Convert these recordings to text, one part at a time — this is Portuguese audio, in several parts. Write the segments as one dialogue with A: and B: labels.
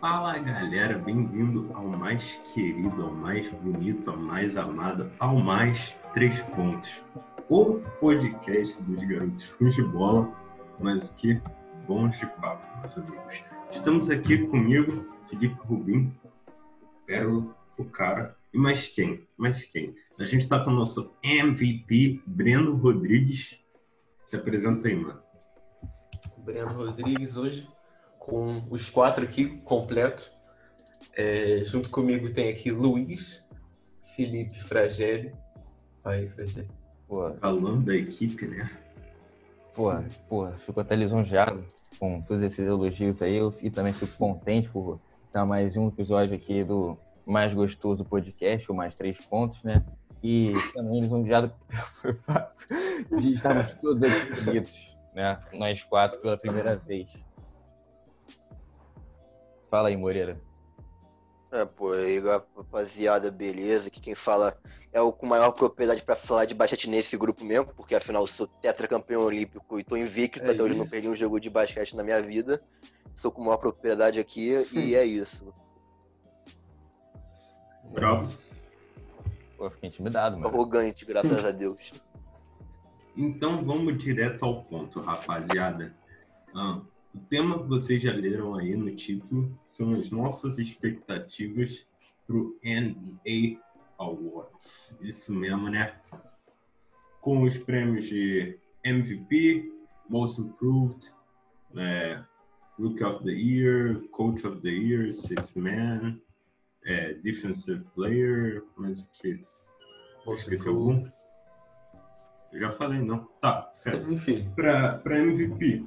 A: Fala galera, bem-vindo ao mais querido, ao mais bonito, ao mais amado, ao mais três pontos. O podcast dos garotos de bola, mas o que? Bons de papo, meus amigos. Estamos aqui comigo, Felipe Rubim, Pérola, o cara. E mais quem? Mais quem? A gente está com o nosso MVP, Breno Rodrigues. Se apresenta aí, mano.
B: Breno Rodrigues hoje com os quatro aqui completo. É, junto comigo tem aqui Luiz, Felipe Fragelli. Aí, Fragelli.
A: Pô, Falando da equipe, né?
C: Porra, porra, fico até lisonjeado com todos esses elogios aí. Eu, e também fico contente por estar mais um episódio aqui do mais gostoso podcast, o Mais Três Pontos, né? E também lisonjeado pelo fato de estarmos todos aqui unidos, né? Nós quatro pela primeira vez. Fala aí, Moreira.
D: É, pô, aí, rapaziada, beleza? Que quem fala é o com maior propriedade para falar de basquete nesse grupo mesmo, porque afinal sou tetracampeão olímpico e tô invicto, é até hoje não perdi um jogo de basquete na minha vida. Sou com maior propriedade aqui e é isso.
A: Bravo.
C: Pô, fiquei intimidado, mano.
D: Arrogante, graças a Deus.
A: Então vamos direto ao ponto, rapaziada. Ah, o tema que vocês já leram aí no título são as nossas expectativas para o NBA Awards. Isso mesmo, né? Com os prêmios de MVP, Most Improved, é, Rookie of the Year, Coach of the Year, Six Man, é, Defensive Player, mas o que? Esqueci algum? Eu já falei, não. Tá,
B: Enfim.
A: Para MVP,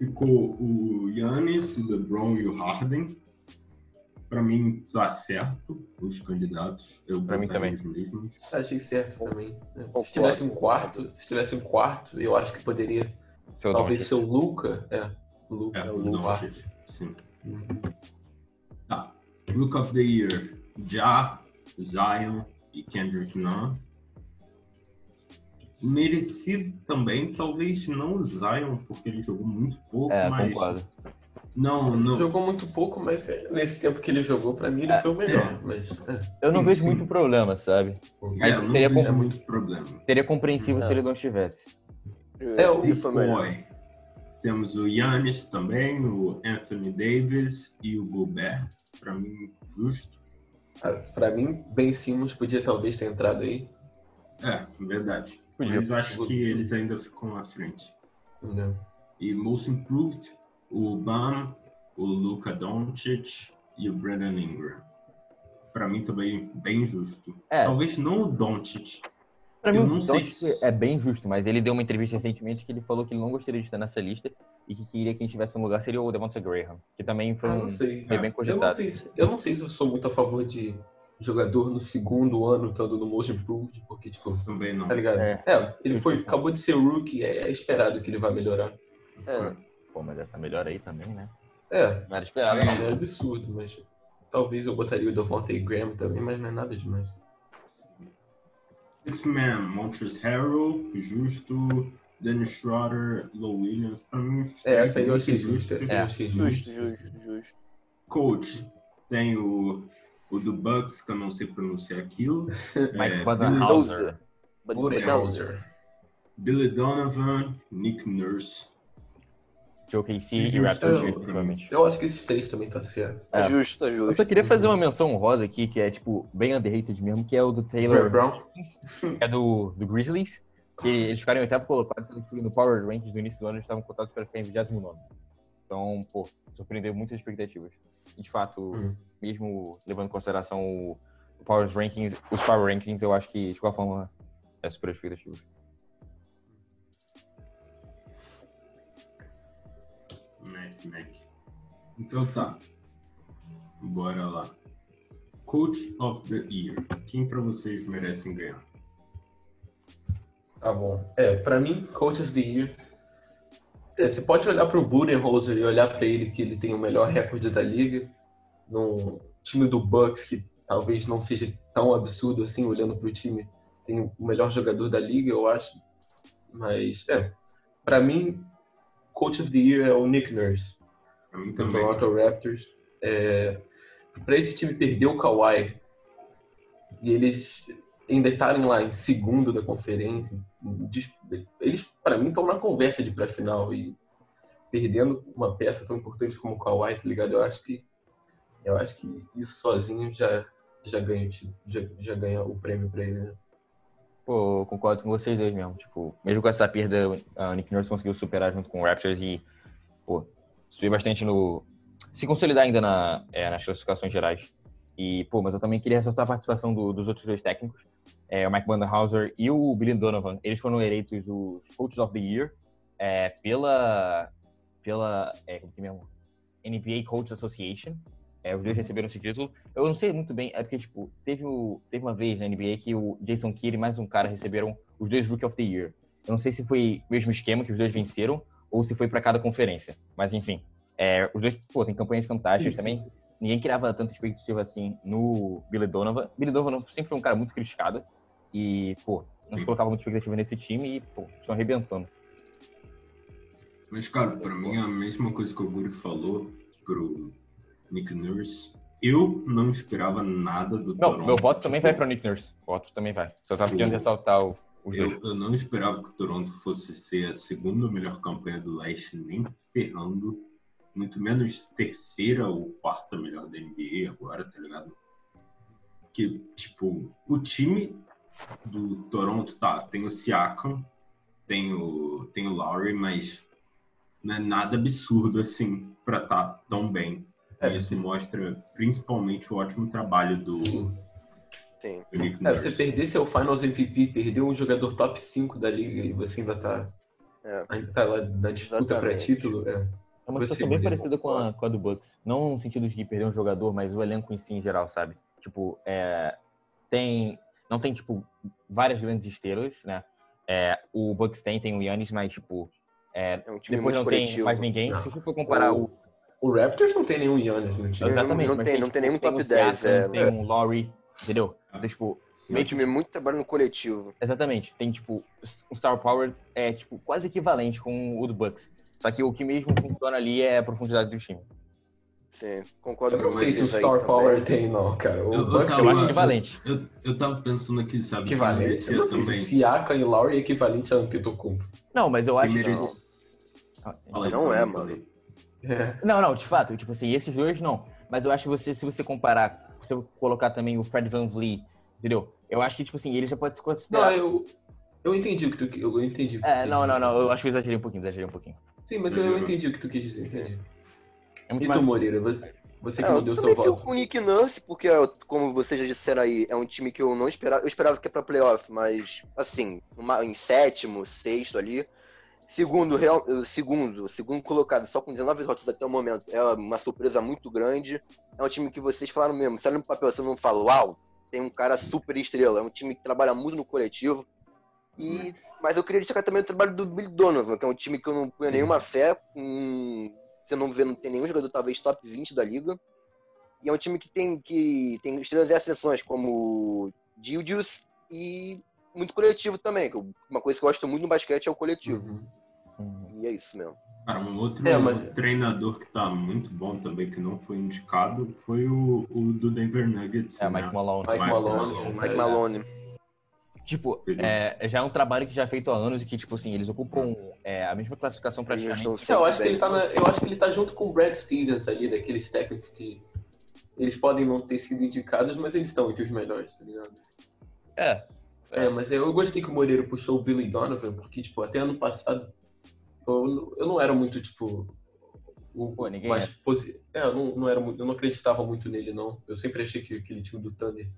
A: ficou o Yannis, o LeBron e o Harden. Para mim, tá certo os candidatos. Eu
C: Pra mim também.
A: os mesmos.
B: Achei certo também.
D: Concordo,
B: Se tivesse um quarto, se tivesse um quarto, eu acho que poderia
C: Seu
B: talvez ser o Luca. É, o Luca.
A: É,
B: o Luca.
A: Doncic. Sim.
B: Uhum.
A: Tá. Rook of the Year, Ja, Zion e Kendrick Nunn. Merecido também, talvez não o Zion, porque ele jogou muito pouco,
C: É,
A: mas
C: concordo.
A: não, não.
B: Jogou muito pouco, mas é, nesse tempo que ele jogou, pra mim, ele foi o melhor. Mas, é.
C: Eu não
A: Sim,
C: vejo
A: sim.
C: muito problema, sabe?
A: É,
C: Mas
A: eu não
C: seria
A: vejo
C: com-
A: muito problema.
C: Seria compreensível
B: É.
C: se ele não estivesse.
B: É, o-.
A: Boy. Temos o Yannis também, o Anthony Davis e o Gobert. Para mim, justo.
B: Ah, Pra mim, Ben Simmons podia talvez ter entrado aí.
A: É, verdade.
C: Podia.
A: Mas acho que eles ainda ficam à frente.
B: Entendeu?
A: E Most Improved, o Bam, o Luka Doncic e o Brandon Ingram. Para mim também bem justo.
C: É.
A: Talvez não o Doncic.
C: Pra
A: Eu
C: mim,
A: não
C: o
A: sei se-
C: é bem justo, mas ele deu uma entrevista recentemente que ele falou que ele não gostaria de estar nessa lista e que queria que estivesse no lugar seria o Devonta Graham, que também foi
B: Ah,
C: um
B: não sei.
C: foi bem
B: Eu não,
C: cogitado.
B: sei se, eu não sei se eu sou muito a favor de jogador no segundo ano estando no Most Improved, porque, tipo,
A: Também não.
B: tá ligado?
C: É.
B: É, ele foi,
C: Sim.
B: acabou de ser rookie, é, é esperado que ele vai melhorar.
D: É,
C: Pô, mas essa melhora aí também, né?
B: É,
C: Não era esperado,
B: não
C: não.
B: é absurdo, mas talvez eu botaria o Devontae Graham também, mas não é nada demais.
A: Six Man, Montrezl Harrell, justo. Dennis Schroeder, Low Williams. Para mim,
B: É, essa aí eu achei justa,
A: justos.
B: essa aí eu
C: É,
B: achei
D: justo,
B: justa.
D: justo, justo.
A: Coach, tem o, o do Bucks, que eu não sei pronunciar aquilo.
C: Mike
A: É,
C: Budenholzer.
B: Budenholzer.
A: Billy Donovan, Nick Nurse.
C: Joe KC e. Raptor provavelmente.
B: Eu acho que esses três também tá certo.
D: Tá
C: É.
D: justo, tá justo.
C: Eu só queria fazer uma menção honrosa aqui, que é, tipo, bem underrated mesmo, que é o do Taylor,
B: Brown?
C: que é do, do Grizzlies, que eles ficaram em oitavo colocado, sendo que no Power Rankings do início do ano eles estavam cotados para ficar em 29 Então, pô, surpreendeu muitas expectativas. E, de fato,
B: Hum.
C: Mesmo levando em consideração o, o Power Rankings, os Power Rankings, eu acho que, de qualquer forma, é super expectativa.
A: Mac, Mac. Então tá. Bora lá. Coach of the Year. Quem pra vocês merecem ganhar?
B: Tá bom. É, pra mim, Coach of the Year. é, você pode olhar pro Budenholzer e olhar pra ele que ele tem o melhor recorde da liga. No time do Bucks, que talvez não seja tão absurdo assim, olhando pro time, tem o melhor jogador da liga, eu acho. Mas, é. Pra mim, Coach of the Year é o Nick Nurse,
A: Pra mim
B: do
A: também.
B: Toronto Raptors. é, para esse time perder o Kawhi e eles ainda estarem lá em segundo da conferência, eles, para mim, estão na conversa de pré-final e perdendo uma peça tão importante como o Kawhi, tá ligado? Eu acho que eu acho que isso sozinho já já ganha, já, já ganha o prêmio para ele. Né?
C: Pô, concordo com vocês dois mesmo. Tipo, mesmo com essa perda, a Nick Nurse conseguiu superar junto com o Raptors e, pô, subir bastante no. se consolidar ainda na, é, nas classificações gerais. E, pô, mas eu também queria ressaltar a participação do, dos outros dois técnicos, é, o Mike Bandenhauser e o Billy Donovan. Eles foram eleitos os Coaches of the Year é, pela, pela é, como que mesmo? NBA Coaches Association. É, os dois receberam esse título. Eu não sei muito bem, é porque, tipo, teve, o, teve uma vez na NBA que o Jason Kidd e mais um cara receberam os dois Rookie of the Year. Eu não sei se foi o mesmo esquema que os dois venceram ou se foi para cada conferência. Mas, enfim, é, os dois, pô, tem campanhas fantásticas também. Ninguém criava tanta expectativa assim no Billy Donovan. Billy Donovan sempre foi um cara muito criticado e, pô, não se colocava muita expectativa nesse time e, pô, estão arrebentando.
A: Mas, cara, para mim é a mesma coisa que o Guri falou pro Nick Nurse. Eu não esperava nada do
C: não, Toronto. Meu voto tipo, também vai para Nick Nurse. O voto também vai. Só tava querendo ressaltar o,
A: os eu, dois. Eu não esperava que o Toronto fosse ser a segunda melhor campanha do leste, nem ferrando. Muito menos terceira ou quarta melhor da NBA agora, tá ligado? Que, tipo, o time do Toronto, tá, tem o Siakam, tem o, tem o Lowry, mas não é nada absurdo assim para estar tá tão bem. É, isso mostra principalmente o ótimo trabalho do, Sim.
B: Sim. do é, Você perder seu Finals MVP, perder um jogador top 5 da liga e você ainda tá, é. ainda tá lá na disputa para título. É.
C: É uma situação bem parecida com a, com a do Bucks. Não no sentido de perder um jogador, mas o elenco em si em geral, sabe? Tipo, é, tem, não tem, tipo, várias grandes estrelas, né? É, o Bucks tem, tem o Yannis, mas, tipo, é, é um depois não coletivo. tem mais ninguém. Não. Se você for comparar o,
B: o Raptors não tem nenhum Yannis no time.
D: Exatamente. Não, não tem, não tem nenhum top 10. é,
C: tem um Laurie, entendeu? Então, tipo,
D: meio time muito trabalho no coletivo.
C: Exatamente. Tem, tipo, o Star Power é, tipo, quase equivalente com o do Bucks. Só que o que mesmo funciona ali é a profundidade do time.
D: Sim, concordo
B: com você. Eu não sei se o Star Power tem, não, cara. O eu, Bucks
C: eu, acho equivalente.
A: Eu, eu tava pensando aqui, sabe?
B: Equivalente. Eu não sei também. se Siaka e Laurie é equivalente a Antetokounmpo.
C: Não, mas eu acho que...
D: Não, não é, mano.
C: É. Não, não, de fato, tipo assim, esses dois não. Mas eu acho que você, se você comparar, se você colocar também o Fred Van Vliet, entendeu? Eu acho que, tipo assim, ele já pode se considerar.
B: Não, eu, eu entendi o que tu eu entendi. O
C: que é, não, não, não, eu acho que eu exagerei um pouquinho, exagerei um pouquinho.
B: Sim, mas eu, eu entendi o que tu quis dizer, entendi. É e tu, Moreira, você, você que é, deu seu voto. Eu
D: com o Nick Nurse, porque, como vocês já disseram aí, é um time que eu não esperava. Eu esperava que é pra playoff, mas, assim, uma, em sétimo, sexto ali. Segundo, real, segundo, segundo colocado, só com 19 votos até o momento, é uma surpresa muito grande. É um time que vocês falaram mesmo, você olha no papel, você não fala, uau, tem um cara super estrela. É um time que trabalha muito no coletivo. E, mas eu queria destacar também o trabalho do Billy Donovan, que é um time que eu não ponho nenhuma fé. Um, você não vê, não tem nenhum jogador, talvez, top 20 da liga. E é um time que tem, que tem estrelas e ascensões, como Gildius e muito coletivo também. Uma coisa que eu gosto muito no basquete é o coletivo. Uhum. E é isso mesmo.
A: Cara, um outro é, mas... treinador que tá muito bom também, que não foi indicado, foi o, o do Denver Nuggets.
C: É, né? Mike Malone.
B: Mike, Mike Malone.
D: Malone. Mike Malone.
C: Tipo, é, já é um trabalho que já é feito há anos e que, tipo assim, eles ocupam é, a mesma classificação praticamente.
B: eu, acho que ele tá na, eu acho que ele tá junto com o Brad Stevens ali, daqueles técnicos que eles podem não ter sido indicados, mas eles estão entre os melhores, tá ligado?
C: É.
B: É, mas eu gostei que o Moreira puxou o Billy Donovan, porque, tipo, até ano passado eu, eu não era muito, tipo.
C: O Pô, ninguém
B: mais é. posi... é, eu não, não era eu não acreditava muito nele, não. Eu sempre achei que aquele time do Thunder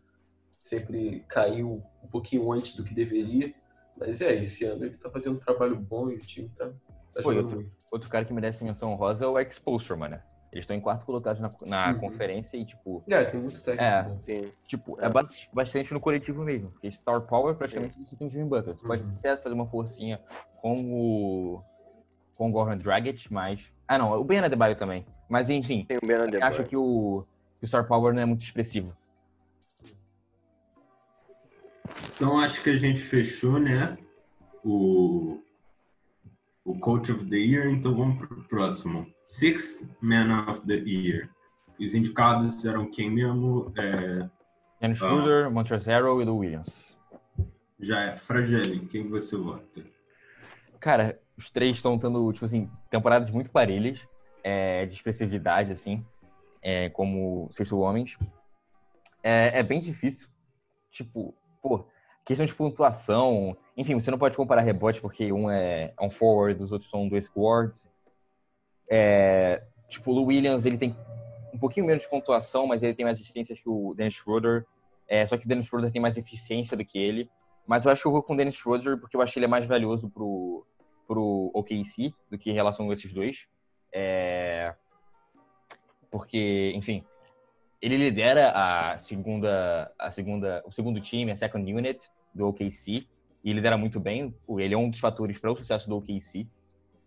B: sempre caiu um pouquinho antes do que deveria. Mas é, esse ano ele tá fazendo um trabalho bom e o time tá, tá
C: Pô, outro, outro, cara que merece menção rosa é o Expulsor, mano. Eles estão em quarto colocado na, na uhum. conferência e, tipo.
B: É, tem muito técnico.
C: É, tipo, é. é. bastante no coletivo mesmo. Porque Star Power praticamente você tem Jimmy Butler. Você uhum. pode até fazer uma forcinha com o com o Goran Dragic, mas... Ah, não, o Ben Adebayo também. Mas, enfim,
D: Tem o
C: acho que o, que o Star Power não é muito expressivo.
A: Então, acho que a gente fechou, né? O, o Coach of the Year. Então, vamos para o próximo. Sixth Man of the Year. os indicados eram quem mesmo? É,
C: Dennis Schroeder, Montrezl e Lou Williams.
A: já é Fragile, quem você vota?
C: Cara, os três estão tendo, tipo assim, temporadas muito parelhas, é, de expressividade, assim, é, como sexto homens. É, é bem difícil. Tipo, pô, questão de pontuação. Enfim, você não pode comparar rebote porque um é, é um forward, os outros são dois guards. É, tipo, o Williams, ele tem um pouquinho menos de pontuação, mas ele tem mais assistências que o Dennis Schroeder. É, só que o Dennis Schroeder tem mais eficiência do que ele. Mas eu acho que eu vou com o Dennis Schroeder porque eu acho que ele é mais valioso pro, pro OKC do que em relação a esses dois. É, porque, enfim, ele lidera a segunda, a segunda, o segundo time, a second unit do OKC e lidera muito bem. Ele é um dos fatores para o sucesso do OKC.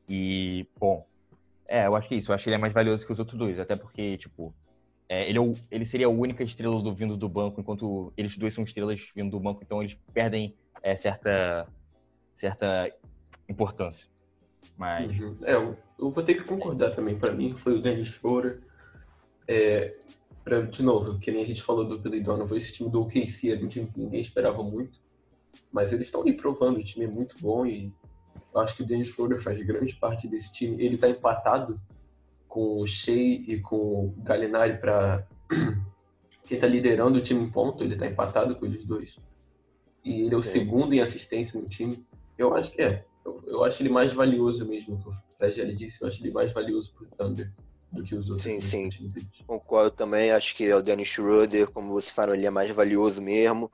C: E, bom, é, eu acho que é isso. Eu acho que ele é mais valioso que os outros dois, até porque, tipo, é, ele, é o, ele seria a única estrela do vindo do banco, enquanto eles dois são estrelas vindo do banco, então eles perdem é, certa, certa importância. Mas.
B: Uhum. É, eu, eu vou ter que concordar também. Para mim, foi o Dennis Schroeder. É, pra, de novo, que nem a gente falou do Billy Donovan, esse time do OKC era um time que ninguém esperava muito. Mas eles estão ali provando, o time é muito bom e eu acho que o Dennis Schroeder faz grande parte desse time. Ele está empatado com o Shea e com o Gallinari para quem está liderando o time em ponto, ele está empatado com eles dois. E ele é o segundo em assistência no time. Eu acho que é. Eu, eu acho ele mais valioso mesmo, que o Fragile disse. Eu acho ele mais valioso pro Thunder do que os outros.
D: Sim, sim. Concordo também, acho que é o Dennis Schroeder, como você falou, ele é mais valioso mesmo.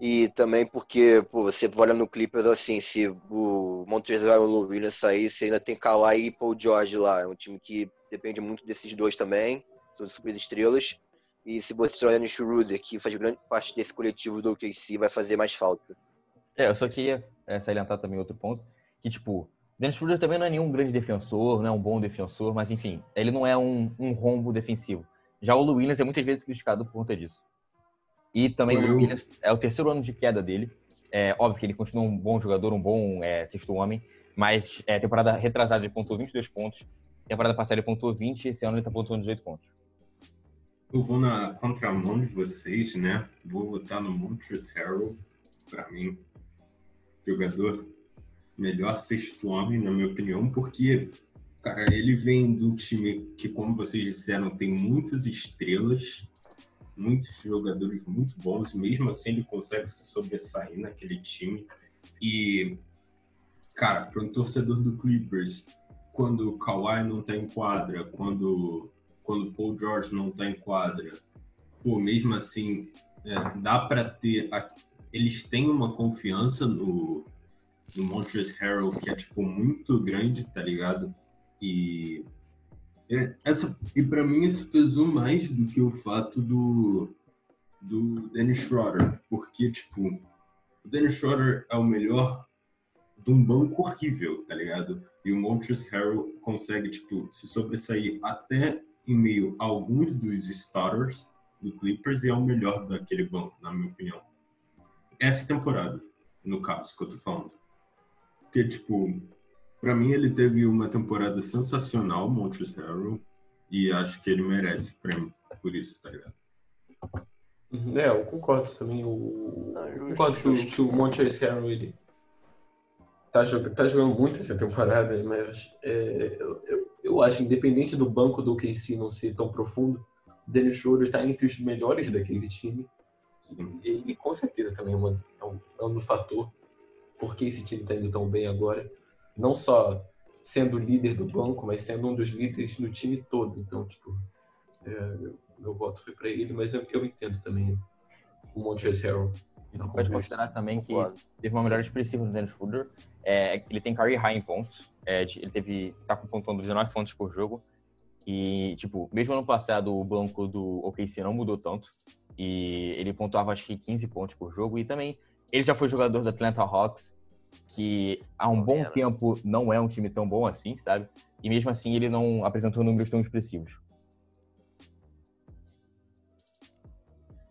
D: E também porque, pô, você olha no Clippers assim, se o Montrezl e o Lou Williams sair, você ainda tem Kawhi e Paul George lá. É um time que depende muito desses dois também, são super estrelas. E se você tiver o Dennis Schroeder, que faz grande parte desse coletivo do OKC, vai fazer mais falta.
C: É, eu só queria é, salientar também outro ponto, que, tipo, Dennis Schroeder também não é nenhum grande defensor, não é um bom defensor, mas, enfim, ele não é um, um rombo defensivo. Já o Williams é muitas vezes criticado por conta disso. E também o Williams é o terceiro ano de queda dele. É óbvio que ele continua um bom jogador, um bom é, sexto homem, mas é, temporada retrasada ele pontuou 22 pontos, temporada passada ele pontuou 20 esse ano ele tá pontuando 18 pontos.
A: Eu vou na contramão de vocês, né? Vou votar no Montrezl Harrell, pra mim, jogador melhor sexto homem, na minha opinião, porque, cara, ele vem do time que, como vocês disseram, tem muitas estrelas, muitos jogadores muito bons, mesmo assim ele consegue se sobressair naquele time. E, cara, para um torcedor do Clippers, quando o Kawhi não tá em quadra, quando quando o Paul George não tá em quadra, pô, mesmo assim, é, dá para ter. a- eles têm uma confiança no, no Montrezl Harrell que é, tipo, muito grande, tá ligado? E. é, essa, e para mim isso pesou mais do que o fato do, do Dennis Schroeder, porque, tipo, o Dennis Schroeder é o melhor de um banco horrível, tá ligado? E o Montrezl Harrell consegue, tipo, se sobressair até em meio a alguns dos starters do Clippers e é o melhor daquele banco, na minha opinião. Essa temporada, no caso, que eu tô falando. Porque, tipo, pra mim ele teve uma temporada sensacional, Montrezl Harrell, e acho que ele merece o prêmio por isso, tá ligado?
B: Uhum. É, eu concordo também. O...
D: Ah,
B: eu concordo que o,
D: justo.
B: que o Montrezl Harrell ele tá, jog... tá jogando muito essa temporada, mas é, eu, eu, eu acho, independente do banco do KC não ser tão profundo, o Dennis Schroeder tá entre os melhores daquele time. E, e com certeza também é, uma, é, um, é um fator porque esse time tá indo tão bem agora. Não só sendo líder do banco, mas sendo um dos líderes do time todo. Então, tipo, é, meu, meu voto foi para ele, mas eu, eu entendo também o Montrezl Harrell.
C: Você pode considerar também que
D: Concordo.
C: teve uma melhora expressiva no Dennis Schroeder. É, ele tem career high em pontos. É, ele teve, tá com pontuando 19 pontos por jogo. E, tipo, mesmo ano passado o banco do OKC não mudou tanto. E ele pontuava acho que 15 pontos por jogo. E também, ele já foi jogador do Atlanta Hawks, que há um bom tempo não é um time tão bom assim, sabe? E mesmo assim ele não apresentou números tão expressivos.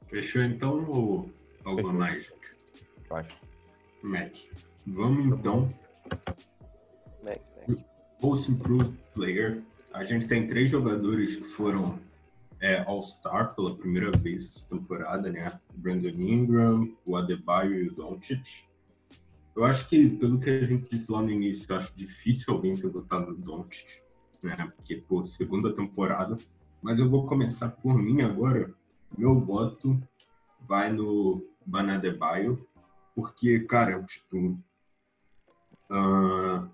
A: Fechou então ou algo
C: Fechou.
A: mais?
C: Eu acho.
A: Mac. Vamos então
D: Mac, Mac.
A: Most Improved Player. A gente tem três jogadores que foram é, All-Star pela primeira vez essa temporada, né? Brandon Ingram, o Adebayo e o Doncic. Eu acho que, pelo que a gente disse lá no início, eu acho difícil alguém ter votado no Doncic, né? Porque, pô, segunda temporada. Mas eu vou começar por mim agora. Meu voto vai no Banadebayo, porque, cara, tipo, uh,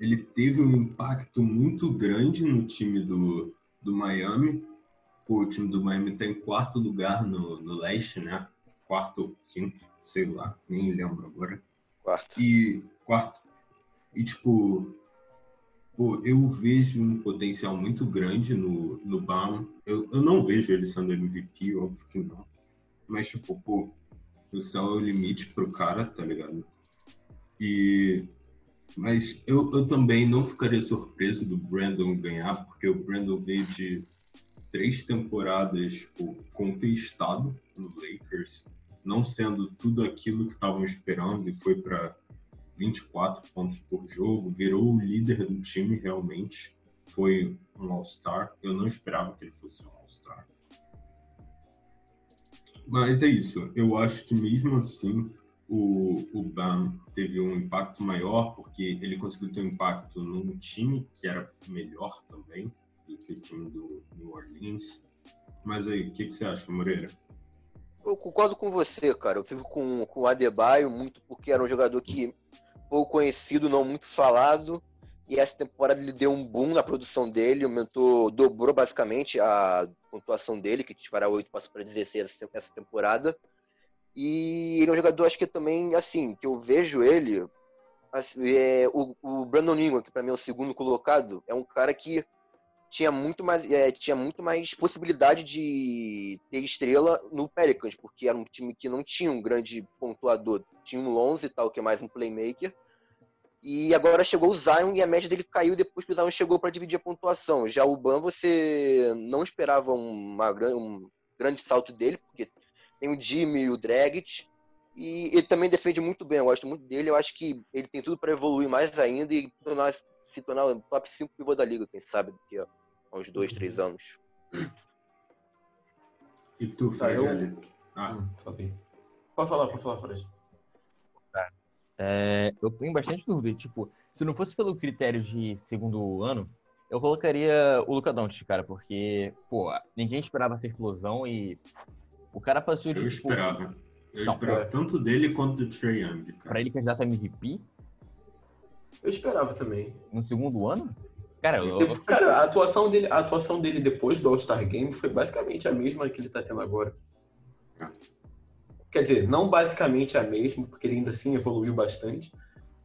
A: ele teve um impacto muito grande no time do, do Miami. O time do Miami está em quarto lugar no, no leste, né? Quarto ou quinto, sei lá, nem lembro agora.
D: Quarto.
A: E quarto. E tipo, pô, eu vejo um potencial muito grande no, no Bam. Eu, eu não vejo ele sendo MVP, óbvio que não. Mas, tipo, pô, o céu é o limite pro cara, tá ligado? E. Mas eu, eu também não ficaria surpreso do Brandon ganhar, porque o Brandon veio de três temporadas tipo, contestado no Lakers não sendo tudo aquilo que estavam esperando e foi para 24 pontos por jogo, virou o líder do time realmente, foi um All-Star. Eu não esperava que ele fosse um All-Star. Mas é isso, eu acho que mesmo assim o, o Bam teve um impacto maior, porque ele conseguiu ter um impacto num time que era melhor também do que o time do New Orleans. Mas aí, o que, que você acha, Moreira?
D: Eu concordo com você, cara. Eu fico com, com o Adebayo muito porque era um jogador que pouco conhecido, não muito falado. E essa temporada ele deu um boom na produção dele, aumentou, dobrou basicamente a pontuação dele, que para 8 passou para 16 essa temporada. E ele é um jogador, acho que também, assim, que eu vejo ele. Assim, é, o, o Brandon Ingram, que para mim é o segundo colocado, é um cara que tinha muito mais, é, tinha muito mais possibilidade de ter estrela no Pelicans, porque era um time que não tinha um grande pontuador. Tinha um Lonzo e tal, que é mais um playmaker. E agora chegou o Zion e a média dele caiu depois que o Zion chegou para dividir a pontuação. Já o Ban, você não esperava uma, um grande salto dele, porque tem o Jimmy e o Dragic. E ele também defende muito bem, eu gosto muito dele. Eu acho que ele tem tudo para evoluir mais ainda e tornar, se tornar top 5 pivô da liga, quem sabe, daqui a há uns dois, três anos.
A: E tu,
B: Tá, eu-
A: Fred? Ah,
B: Hum, ok. Pode falar, pode falar, Fred.
C: É, eu tenho bastante dúvida. Tipo, se não fosse pelo critério de segundo ano, eu colocaria o Luca Doncic, cara, porque, pô, ninguém esperava essa explosão e o cara passou de,
A: eu
C: tipo,
A: esperava. Eu
C: Não,
A: esperava
B: é.
A: tanto dele quanto do Trey Young, cara.
C: pra ele candidato a MVP
B: Eu esperava também.
C: no segundo ano. Cara, eu,
B: Cara, a atuação dele, a atuação dele depois do All-Star Game foi basicamente a mesma que ele tá tendo agora.
A: É.
B: Quer dizer, não basicamente a mesma, porque ele ainda assim evoluiu bastante,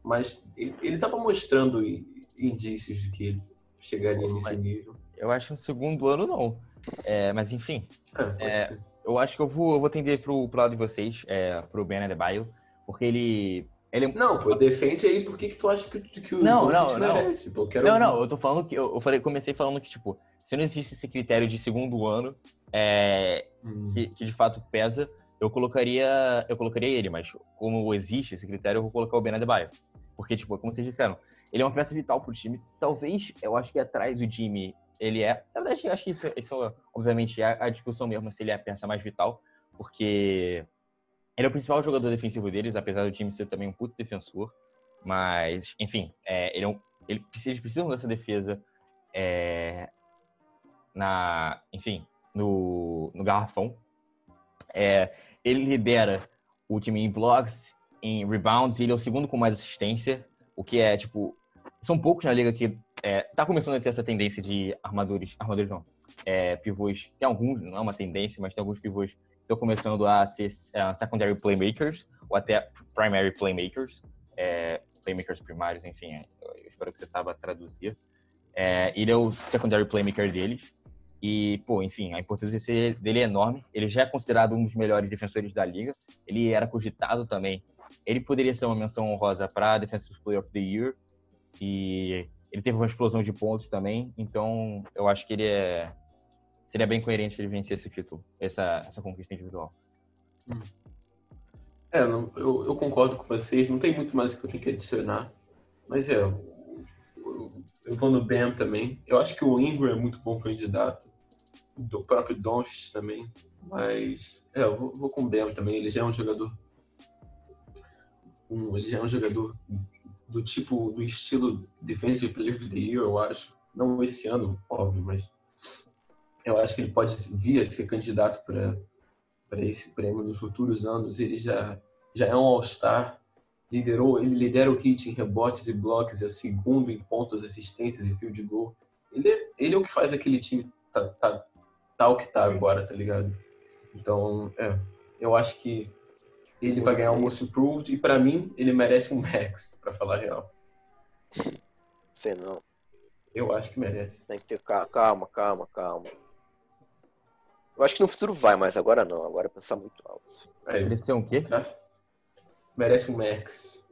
B: mas ele, ele tava mostrando indícios de que ele chegaria nesse
C: Mas-
B: nível.
C: eu acho que no segundo ano não. É, mas enfim,
B: É,
C: É, eu acho que eu vou, eu vou tender pro, pro lado de vocês, é, pro Ben Adebayo, porque ele. Ele é-
B: Não, pô, defende aí por que que tu acha que, que o
C: Não, não, não.
B: merece, pô. Quero
C: Não, não, eu tô falando que. Eu falei, comecei falando que, tipo, se não existe esse critério de segundo ano, é,
B: Hum.
C: que, que de fato pesa, eu colocaria. Eu colocaria ele, mas como existe esse critério, eu vou colocar o Ben Adebayo. Porque, tipo, como vocês disseram, ele é uma peça vital pro time. Talvez, eu acho que atrás do time ele é. Na verdade, eu acho que isso, isso obviamente, é a discussão mesmo se ele é a peça mais vital, porque ele é o principal jogador defensivo deles, apesar do time ser também um puto defensor. Mas, enfim, é, ele é um, ele precisa, eles precisam dessa defesa é, na, enfim, no, no garrafão. É, ele lidera o time em blocks, em rebounds, e ele é o segundo com mais assistência, o que é, tipo, são poucos na liga que é, tá começando a ter essa tendência de armadores, armadores não, é, pivôs, tem alguns, não é uma tendência, mas tem alguns pivôs estão começando a ser é, secondary playmakers, ou até primary playmakers, é, playmakers primários, enfim, é, eu espero que você saiba traduzir. É, ele é o secondary playmaker deles. E, pô, enfim, a importância dele é enorme. Ele já é considerado um dos melhores defensores da liga. Ele era cogitado também. Ele poderia ser uma menção honrosa para Defensive Player of the Year. E ele teve uma explosão de pontos também. Então, eu acho que ele é. Seria bem coerente ele vencer esse título, essa, essa conquista individual.
B: É, não- eu, eu concordo com vocês, não tem muito mais que eu tenho que adicionar. Mas é, eu, eu- eu vou no Bam também. Eu acho que o Ingram é muito bom candidato. do próprio Doncic também. Mas é, eu vou, vou com o Bam também. Ele já é um jogador. Um, ele já é um jogador do tipo, do estilo Defensive Player of the Year, eu acho. Não esse ano, óbvio, mas eu acho que ele pode vir a ser candidato para esse prêmio nos futuros anos. Ele já, já é um All-Star, liderou, ele lidera o kit em rebotes e blocos, é segundo em pontos, assistências e field goal. Ele, é, ele é o que faz aquele time tá, tá, tá o que tá agora, tá ligado? Então, é, eu acho que ele vai ganhar o Most Improved e para mim ele merece um Max, para falar a real.
D: Sei não.
B: Eu acho que merece.
D: Tem que ter calma, calma, calma. Eu acho que no futuro vai, mas agora não. Agora é pensar muito alto.
C: É, Merece um quê?
B: Merece um Max.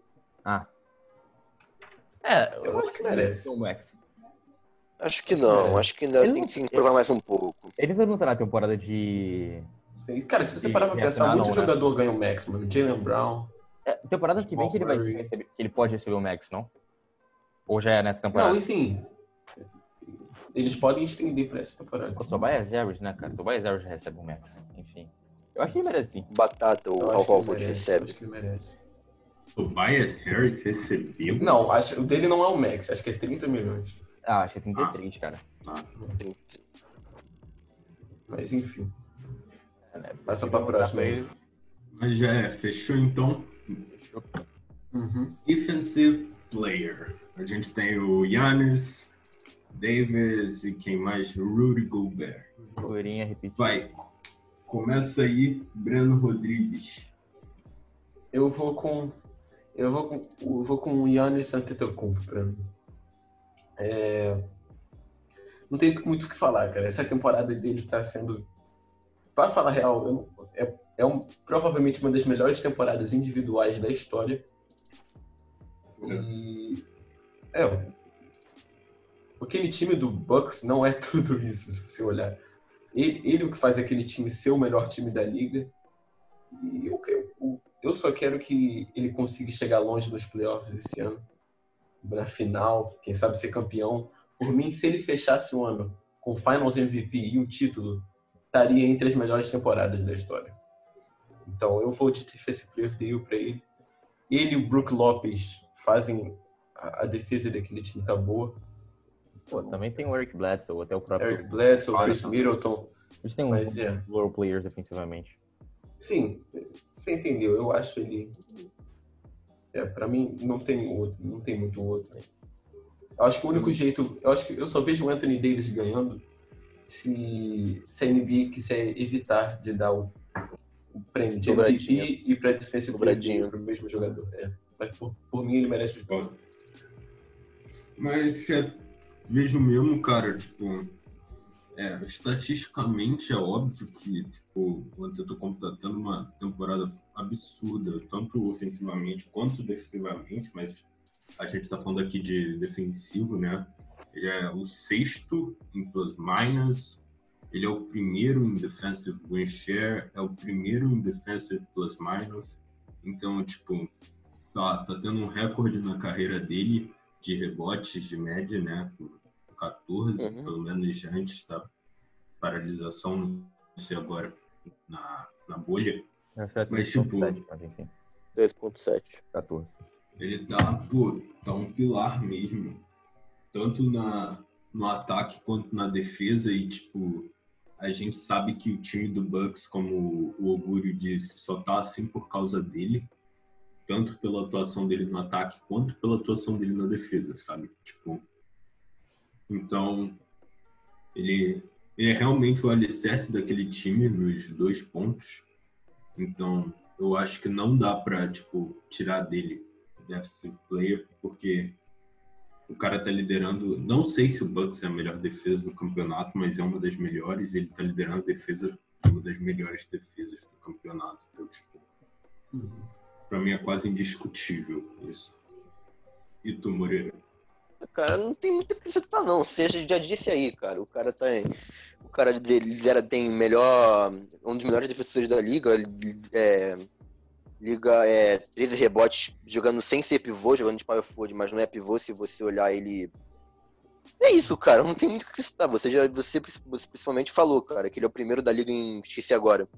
C: Ah.
B: É, eu acho que merece.
C: Um Max.
D: Acho que não. É. Acho que ainda ele tem não... que provar mais um pouco.
C: Ele não tá na temporada de
B: Sim. Cara, se você parar pra pensar, muito não, né? jogador né? ganha o Max, mano. Jalen Brown.
C: É, temporada que vem que ele vai receber, que ele pode receber o Max, não? Ou já é nessa temporada?
B: Não, enfim. Eles podem estender pra essa temporada.
C: O Tobias Harris, né, cara? O Tobias Harris recebe o Max. Enfim. Eu acho que ele merece sim.
D: Batata, o Al Horford recebe.
B: Acho que ele merece.
A: Tobias Harris recebeu?
B: Não, acho, o dele não é o Max. Acho que é 30 milhões.
C: Ah, acho que é 33, ah. cara.
A: Ah.
B: Mas enfim. Né? Passa para a próxima aí.
A: Mas já é, fechou então?
B: Fechou. Uhum.
A: Defensive player. A gente tem o Yannis, Davis e quem mais? Rudy Gobert.
C: Repetir.
A: Vai. Começa aí, Breno Rodrigues.
B: Eu vou com. Eu vou com. Eu vou com o Yannis Antetokounmpo pra mim. É... Não tem muito o que falar, cara. Essa temporada dele tá sendo para falar real, eu, é, é um, provavelmente uma das melhores temporadas individuais da história. E. É. Aquele time do Bucks não é tudo isso, se você olhar. Ele, ele é o que faz aquele time ser o melhor time da liga. E eu, eu, eu só quero que ele consiga chegar longe nos playoffs esse ano. Na final, quem sabe ser campeão. Por mim, se ele fechasse o ano com Finals MVP e um título, estaria entre as melhores temporadas da história. Então eu vou de Defensive Player of the Year para ele. Ele e o Brook Lopes fazem a, a, defesa daquele time tá boa.
C: Pô, também tem o Eric Bledsoe, até o próprio.
B: Eric Bledsoe, o Chris Middleton.
C: Eles têm uns é. players defensivamente.
B: Sim, você entendeu. Eu acho ele. É, para mim não tem outro, não tem muito outro. Eu acho que o único jeito, eu acho que eu só vejo o Anthony Davis ganhando se, se a NBA quiser evitar de dar o, o prêmio de MVP e para defesa
D: Dobradinho.
B: para o mesmo jogador. É. Mas por, por mim ele merece os dois.
A: Mas é, vejo mesmo, cara, tipo, é, estatisticamente é óbvio que tipo, o Antetokounmpo tá tendo uma temporada absurda, tanto ofensivamente quanto defensivamente, mas a gente está falando aqui de defensivo, né? Ele é o sexto em plus minus. Ele é o primeiro em defensive win share, é o primeiro em defensive plus minus. Então, tipo, tá, tá tendo um recorde na carreira dele de rebotes de média, né? 14, uhum. pelo menos antes da paralisação, não sei agora, na, na bolha. Mas, tipo.
D: 2.7.
C: 14.
A: Ele tá, pô, tá um pilar mesmo tanto na, no ataque quanto na defesa e tipo a gente sabe que o time do Bucks, como o Ogúrio disse, só tá assim por causa dele, tanto pela atuação dele no ataque quanto pela atuação dele na defesa, sabe? Tipo, então ele, ele é realmente o alicerce daquele time nos dois pontos. Então, eu acho que não dá para tipo tirar dele defensive player, porque o cara tá liderando, não sei se o Bucks é a melhor defesa do campeonato, mas é uma das melhores. Ele tá liderando a defesa, uma das melhores defesas do campeonato. Então, tipo, uhum. pra mim é quase indiscutível isso. E tu, Moreira?
D: Cara, não tem muito que citar não. Você já disse aí, cara. O cara tá em, o cara dele lidera tem melhor, um dos melhores defensores da liga. É, liga é, 13 rebotes jogando sem ser pivô, jogando de power forward, mas não é pivô se você olhar ele É isso, cara. Não tem muito o que acrescentar. Você já, você, você principalmente falou, cara, que ele é o primeiro da liga em esqueci agora.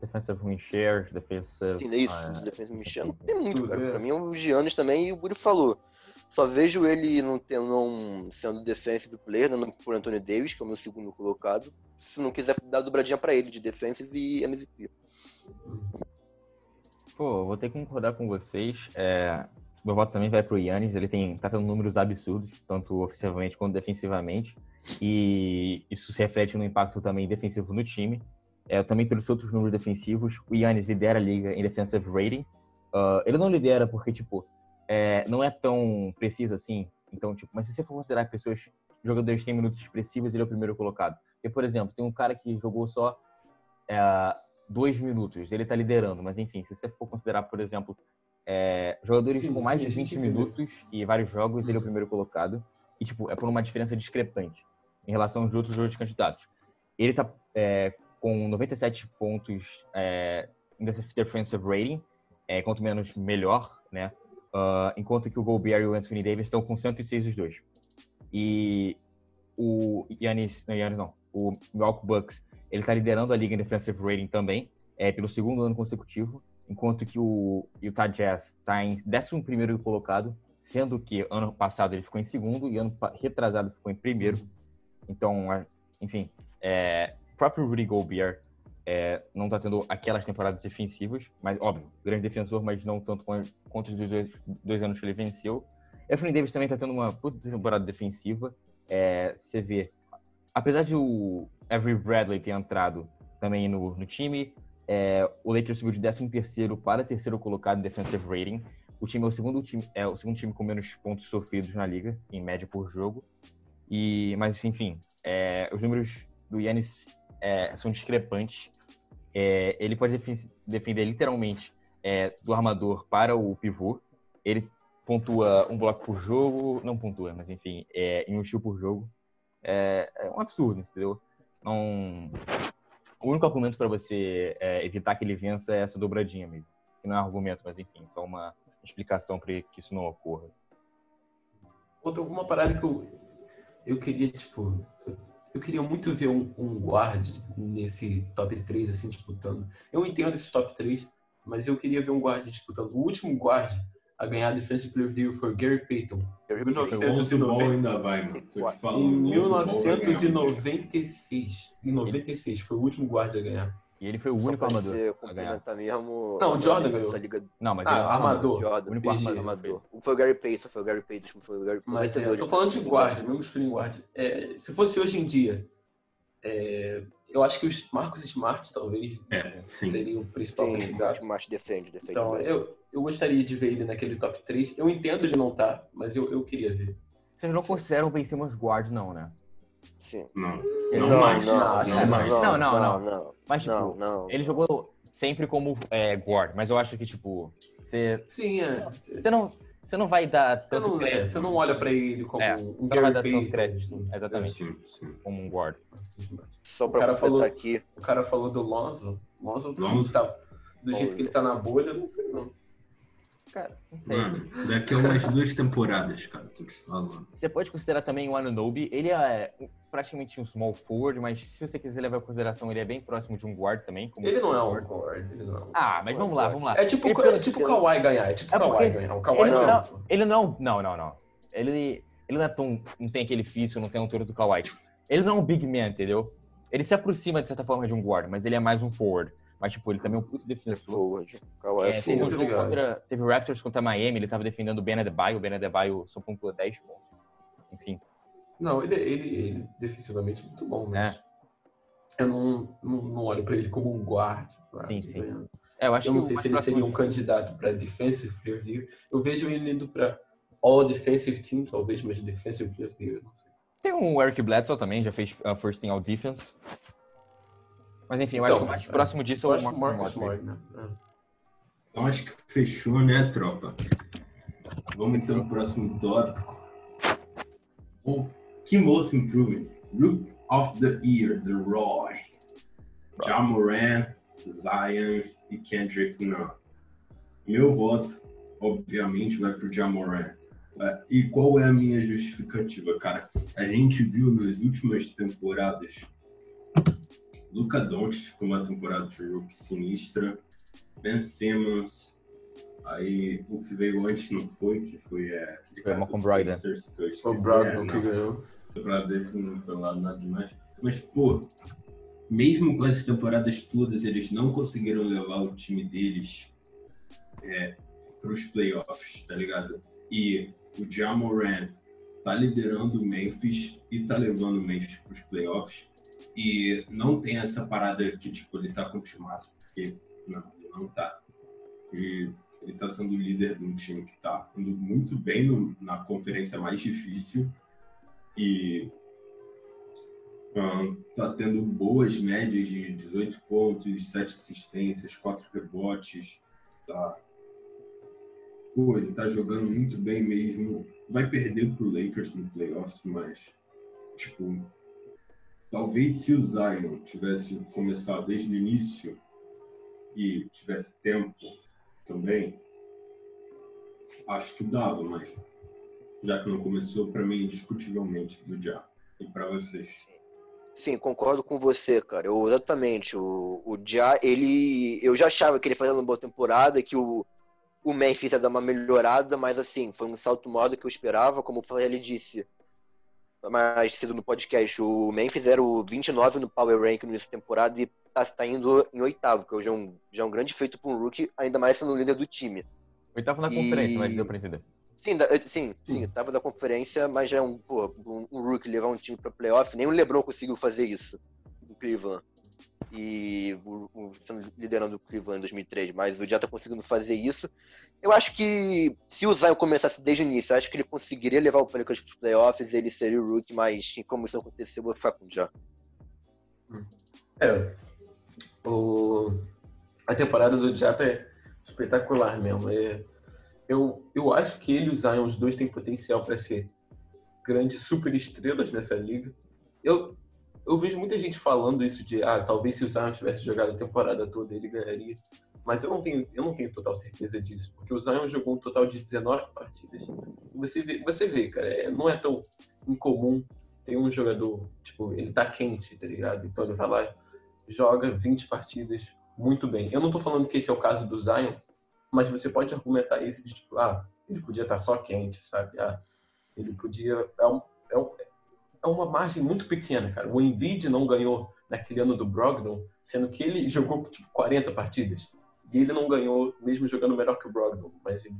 C: Defensive win shares, defensive.
D: Sim, é isso.
C: ah,
D: defensive win share. Não tem muito, cara. Pra mim, o Giannis também, e o Buri falou. Só vejo ele não, tendo, não sendo defensive player, não por Anthony Davis, que é o meu segundo colocado. Se não quiser dar dobradinha pra ele de defensive e MVP.
C: Pô, vou ter que concordar com vocês. É, meu voto também vai pro Yannis. Ele tem, tá tendo números absurdos, tanto ofensivamente quanto defensivamente. E isso se reflete no impacto também defensivo no time. É, eu também trouxe outros números defensivos. O Yannis lidera a liga em defensive rating. Ah, ele não lidera porque, tipo, é, não é tão preciso assim. Então, tipo, mas se você for considerar pessoas, jogadores que têm minutos expressivos, ele é o primeiro colocado. Porque, por exemplo, tem um cara que jogou só é, dois minutos, ele tá liderando, mas enfim, se você for considerar, por exemplo, é, jogadores
B: Sim,
C: com mais
B: sim,
C: de
B: a gente
C: 20
B: entendeu.
C: minutos e vários jogos, ele é o primeiro colocado. E, tipo, é por uma diferença discrepante em relação aos outros outros candidatos. Ele tá é, com 97 pontos é, em defensive rating, é, quanto menos melhor, né? Ah, enquanto que o Gobert e o Anthony Davis estão com 106 os dois. E o Yannis, não, Yannis não, o Milwaukee Bucks, ele tá liderando a liga em defensive rating também, é, pelo segundo ano consecutivo, enquanto que o Utah Jazz está em 11º colocado, sendo que ano passado ele ficou em segundo e ano retrasado ficou em primeiro. Então, enfim, é, o próprio Rudy Gobert é, não está tendo aquelas temporadas defensivas, mas óbvio, grande defensor, mas não tanto quan- quanto os dois, dois anos que ele venceu. Anthony Davis também está tendo uma puta temporada defensiva. É, você vê, apesar de o Avery Bradley ter entrado também no, no time, é, o Lakers subiu de 13º para terceiro colocado em defensive rating. O time é o segundo time, é o segundo time com menos pontos sofridos na liga, em média por jogo. E, mas enfim, é, os números do Yannis é, são discrepantes. É, ele pode defen- defender literalmente é, do armador para o pivô. Ele pontua um bloco por jogo, não pontua, mas enfim, é, em um estilo por jogo. É, é um absurdo, entendeu? Não, o único argumento para você é, evitar que ele vença é essa dobradinha mesmo. Que não é argumento, mas enfim, só uma explicação para que isso não ocorra.
B: Outra alguma parada que eu, eu queria, tipo, eu queria muito ver um, um guard nesse top 3, assim, disputando. Eu entendo esse top 3, mas eu queria ver um guard disputando. O último guard a ganhar a Defensive Player of the Year foi Gary Payton.
A: O
B: 1990.
A: Lonzo Ball ainda vai, mano. Tô te falando.
B: Em
A: Lonzo Ball vai ganhar um
B: 1996. Em 96, foi o último guard a ganhar.
C: E ele foi o
D: Só
C: único armador
D: dizer,
C: a ganhar.
D: complementar mesmo.
B: Não, o Jordan ganhou.
D: liga
C: Não, mas
B: Ah,
C: ele é o
B: armador.
D: Jordan,
C: O único
B: PG,
C: armador.
D: Armador. Foi o Gary Payton, foi o Gary Payton, foi o Gary
B: Mas é,
D: 92,
B: eu tô falando de
D: né?
B: guard, mesmo shooting guard. É, se fosse hoje em dia, é, eu acho que os Marcos Smart, talvez,
A: É, sim.
B: seria o principal
D: Sim,
B: candidato.
D: Marte defende, defende
B: Então,
D: bem.
B: eu, eu gostaria de ver ele naquele top 3. Eu entendo ele não tá, mas eu, eu queria ver.
C: Vocês não consideram o Ben Simmons guard, não, né?
D: Sim.
A: Não. Não
D: Não,
A: mais.
D: não,
B: Não,
D: não,
B: mais.
D: não,
C: Não, não,
D: não,
C: não.
D: não,
C: Mas, tipo,
D: não, não.
C: ele jogou sempre como é, guard, mas eu acho que, tipo, você,
B: Sim, é.
C: você, não, você não vai dar
B: Você não, é,
C: crédito.
B: você não olha pra ele como
C: É,
B: um
C: você não vai dar tanto
B: Payton.
C: crédito, exatamente,
A: Sim, sim.
C: como um guard.
D: Só
B: O
D: pra
B: cara
D: completar
B: falou-
D: aqui,
B: O cara falou do Lonzo. Lonzo,
A: Lonzo.
B: Tá, do jeito que ele tá na bolha, eu não sei não.
C: Cara, não sei.
A: Mano, daqui a umas duas temporadas, cara, tô te falando.
C: Você pode considerar também o Anunobi. Ele é praticamente um small forward, mas se você quiser levar em consideração, ele é bem próximo de um guard também. Como
B: Ele não é um
C: guard.
B: ele não é um
C: Ah, mas vamos lá, vamos lá.
B: É tipo,
C: Ele
B: é tipo o Kawhi ganhar, é tipo o
C: É
B: Kawhi ganhar. O Kawhi
C: ele
B: não,
C: não-
B: é.
C: Ele não é um. Não, não, não. Ele, ele não é tão. Não tem aquele físico, não tem a altura do Kawhi. Ele não é um big man, entendeu? Ele se aproxima, de certa forma, de um guard, mas ele é mais um forward. Mas, tipo, ele também é um puto defensor. É,
D: é
C: teve, um jogo contra, teve o Raptors contra Miami, ele tava defendendo o Ben Adebayo, o Ben Adebayo só pontuou 10 pontos. Enfim,
B: Não, ele, ele, ele defensivamente é muito bom, mas eu não, não, não olho pra ele como um guard. guard
C: Sim, sim. é, eu acho
B: Eu não sei se ele seria um candidato para Defensive Player Year. Eu vejo ele indo para All Defensive Team, talvez, mas Defensive Player sei.
C: Tem um Eric Bledsoe também, já fez uh, First Team All Defense. Mas enfim, eu acho
B: Então,
C: que o mais
B: é.
C: próximo disso
B: Eu
C: é
B: acho
C: o. Smart,
B: né?
A: Então acho que fechou, né, tropa? Vamos então pro próximo tópico. O que most improving? Rook of the Year, The Roy. Jamoran, Zion e Kendrick Nunn. Meu voto, obviamente, vai pro Jamoran. É, e qual é a minha justificativa, cara? A gente viu nas últimas temporadas Luca Doncic com uma temporada de jogo sinistra, Ben Simmons, aí o que veio antes não foi, que foi é,
C: foi Malcolm Brogdon.
B: O Brogdon que ganhou.
A: A temporada dele não foi lá nada demais. Mas, pô, mesmo com essas temporadas todas, eles não conseguiram levar o time deles é, para os playoffs, tá ligado? E o Jamoran tá liderando o Memphis e tá levando o Memphis para os playoffs. E não tem essa parada que, tipo, ele tá com o timaço, porque não, ele não tá. E ele tá sendo líder de um time que tá indo muito bem no, na conferência mais difícil. E tá tendo boas médias de 18 pontos, 7 assistências, 4 rebotes. Tá... Pô, ele tá jogando muito bem mesmo. Vai perder pro Lakers no playoffs, mas, tipo, talvez se o Zion tivesse começado desde o início e tivesse tempo também, acho que dava, mas já que não começou, para mim, indiscutivelmente, do diabo. E para vocês?
D: Sim, concordo com você, cara. Eu, exatamente. O, o Já, ele. Eu já achava que ele fazia uma boa temporada, que o, o Memphis ia dar uma melhorada, mas assim, foi um salto maior do que eu esperava. Como o ele disse mais cedo no podcast, o Memphis era o 29 no Power Rank nessa temporada e tá, tá indo em oitavo, que hoje é um, já é um grande feito para um rookie, ainda mais sendo o líder do time.
C: Oitavo na e... conferência, mas deu pra entender.
D: Sim, da, sim, sim, tava da conferência, mas já é um, pô, um, um rookie levar um time pra playoff. Nem o LeBron conseguiu fazer isso no Cleveland. E o, o, liderando o Cleveland em 2003, mas o já tá conseguindo fazer isso. Eu acho que se o Zion começasse desde o início, acho que ele conseguiria levar o Pelicans pros playoffs, ele seria o rookie, mas como isso aconteceu, eu vou ficar com o já.
B: É, o... a temporada do Jata é espetacular mesmo. É eu, eu acho que ele e o Zion, os dois têm potencial para ser grandes super estrelas nessa liga. Eu, eu vejo muita gente falando isso de, ah, talvez se o Zion tivesse jogado a temporada toda, ele ganharia. Mas eu não tenho, eu não tenho total certeza disso, porque o Zion jogou um total de 19 partidas. Você vê, você vê cara, é, não é tão incomum ter um jogador, tipo, ele tá quente, tá ligado? Então ele vai lá, joga 20 partidas muito bem. Eu não tô falando que esse é o caso do Zion, mas você pode argumentar isso de tipo, ah, ele podia estar só quente, sabe? Ah, ele podia. É, um, é, um, é uma margem muito pequena, cara. O Embiid não ganhou naquele ano do Brogdon, sendo que ele jogou tipo 40 partidas. E ele não ganhou, mesmo jogando melhor que o Brogdon. Mas ele...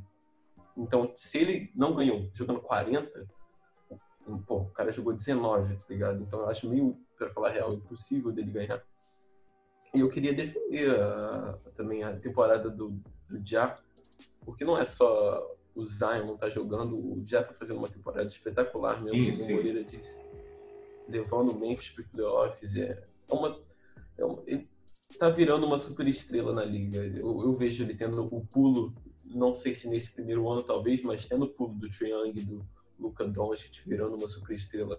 B: Então, se ele não ganhou jogando 40, pô, o cara jogou 19, tá ligado? Então eu acho meio, para falar real, impossível dele ganhar. E eu queria defender a, também a temporada do, do Já, porque não é só o Zion tá jogando, o Já tá fazendo uma temporada espetacular mesmo, como o Moreira disse. Levando o Memphis para os playoffs. É, é uma, é uma, ele tá virando uma super estrela na liga. Eu, eu, vejo ele tendo o pulo, não sei se nesse primeiro ano talvez, mas tendo o pulo do Triang, do Luca Doncic, virando uma super estrela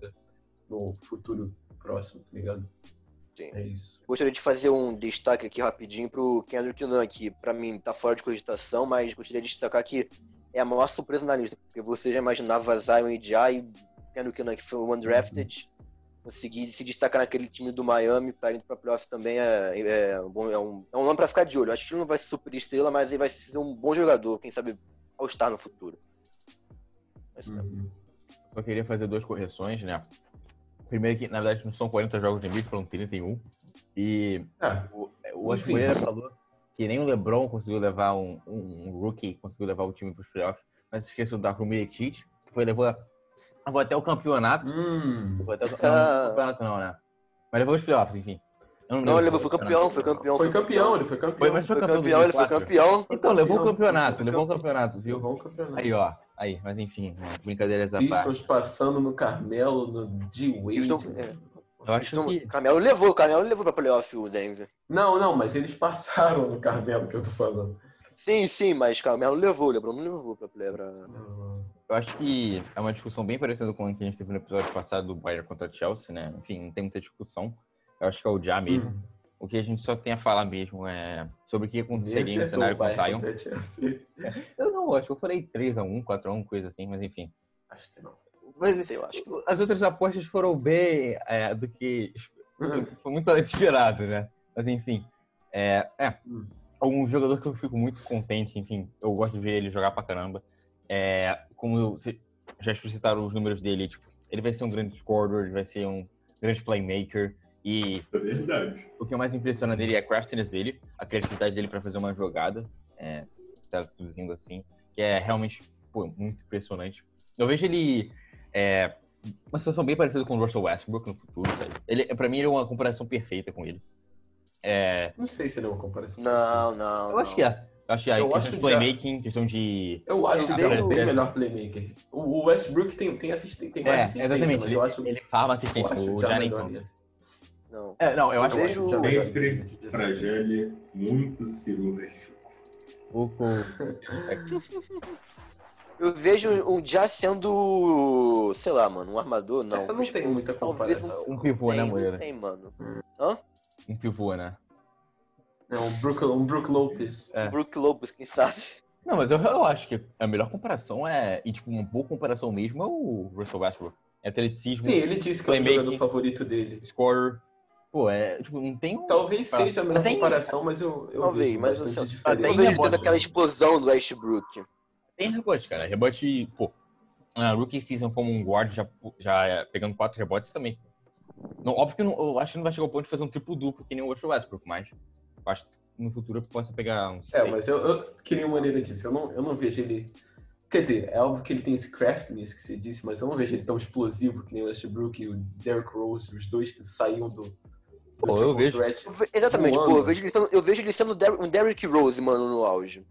B: no futuro próximo, tá ligado?
D: Sim. É isso. Gostaria de fazer um destaque aqui rapidinho pro Kendrick Nunn, que pra mim tá fora de cogitação, mas gostaria de destacar que é a maior surpresa na lista, porque você já imaginava Zion e Jai, Kendrick Nunn, que foi um undrafted. Conseguir se destacar naquele time do Miami, tá indo pra playoff também é, é, um, bom, é, um, é um nome pra ficar de olho. Acho que ele não vai ser super estrela, mas ele vai ser um bom jogador, quem sabe All-Star no futuro.
C: Uhum. Eu queria fazer duas correções, né? Primeiro que, na verdade, não são 40 jogos de NBA, foram 31. E ah, o, o Moreira falou que nem o LeBron conseguiu levar um, um, um rookie, conseguiu levar o time para os playoffs, mas esqueceu da Miletic, que foi levou, levou até o campeonato. Hum. Levou até o, não, não, campeonato não, né? Mas levou os playoffs, enfim.
D: Não, não, ele foi campeão, foi campeão.
B: Foi campeão, ele foi campeão. Foi,
C: mas
D: foi, foi campeão, campeão ele foi campeão.
C: Então, levou o campeonato, levou o campeonato, viu? Levou o campeonato. Aí, ó. Aí, mas enfim, né, brincadeiras à
B: parte. Pistons passando no Carmelo, no D-Wade.
D: É. Eu acho então, que... Carmelo levou, Carmelo levou pra playoff o Denver.
B: Não, não, mas eles passaram no Carmelo, que eu tô falando.
D: Sim, sim, mas Carmelo levou, o LeBron não levou pra playoff.
C: Eu acho que é uma discussão bem parecida com a que a gente teve no episódio passado do Bayern contra Chelsea, né? Enfim, não tem muita discussão. Eu acho que é o Já mesmo. Hum. o que a gente só tem a falar mesmo é sobre o que aconteceria no cenário com o Zion. Eu não, acho que eu falei 3x1, 4x1, coisa assim, mas enfim.
B: Acho que não.
C: Mas
D: Eu acho que
C: as outras apostas foram bem é, do que. Foi muito esperado, né? Mas enfim. É, é. Um jogador que eu fico muito contente, enfim, eu gosto de ver ele jogar pra caramba. É, como eu, já explicitaram os números dele, tipo, ele vai ser um grande scorer, ele vai ser um grande playmaker. E
A: É verdade.
C: o que mais impressiona dele é a craftiness dele, a criatividade dele pra fazer uma jogada, é, traduzindo assim, que é realmente pô, muito impressionante. Eu vejo ele é, uma situação bem parecida com o Russell Westbrook no futuro, sabe? Ele, pra mim, ele é uma comparação perfeita com ele. É,
B: Não sei se ele é uma comparação.
D: Não, não.
C: eu acho
D: não.
C: que é. Eu acho que é
B: Eu
C: questão
B: acho
C: de
B: que já-
C: playmaking, questão de.
B: Eu acho que ele é bem melhor playmaker. O o Westbrook tem, tem, assisten- tem mais
C: É,
B: assistência,
C: exatamente.
B: mas
C: Ele,
B: eu acho,
C: ele farma
B: eu
C: assistência,
B: acho
C: o
B: o Ja
C: Já nem
B: melhor
C: tanto.
B: nisso.
D: Não.
C: É, não, eu acho
D: Eu
C: que
D: vejo-
B: o
A: Sempre
B: nisso.
A: Fragile, muito cirúrgico.
C: o pouco.
D: Eu vejo um Já sendo, sei lá, mano, um armador, não.
B: Eu não tenho muita
D: Talvez
B: comparação.
C: Um pivô, né, Moreira?
D: não tem, mano.
C: Um pivô, né?
B: É um Brook, um Brook Lopez.
C: É.
D: Brook Lopes, quem sabe?
C: Não, mas eu, eu acho que a melhor comparação é. E, tipo, uma boa comparação mesmo é o Russell Westbrook. É atleticismo,
B: Sim, ele disse que é o jogador favorito dele.
C: scorer. Pô, é. Tipo, não tem um.
B: Talvez
C: Ah,
B: seja a melhor
C: tem-
B: comparação, mas eu, eu
D: Talvez,
B: vejo
D: mas
B: bastante
D: assim,
B: diferença.
D: vejo
C: rebote,
D: tendo aquela explosão do Westbrook.
C: Tem rebote, cara. Rebote, pô. A rookie season como um guard já, já é pegando quatro rebotes também. Não, óbvio que não, eu acho que não vai chegar ao ponto de fazer um triplo duplo que nem o Russell Westbrook, mas eu acho que no futuro possa pegar um
B: É,
C: seis.
B: mas eu, eu que nem o Maneira disse, eu não, eu não vejo ele. Quer dizer, é óbvio que ele tem esse craftiness que você disse, mas eu não vejo ele tão explosivo que nem o Westbrook e o Derrick Rose, os dois que saíam do. do
C: Pô, eu vejo.
D: Eu Exatamente, pô, eu vejo ele sendo, eu vejo ele sendo Der- um Derrick Rose, mano, no auge.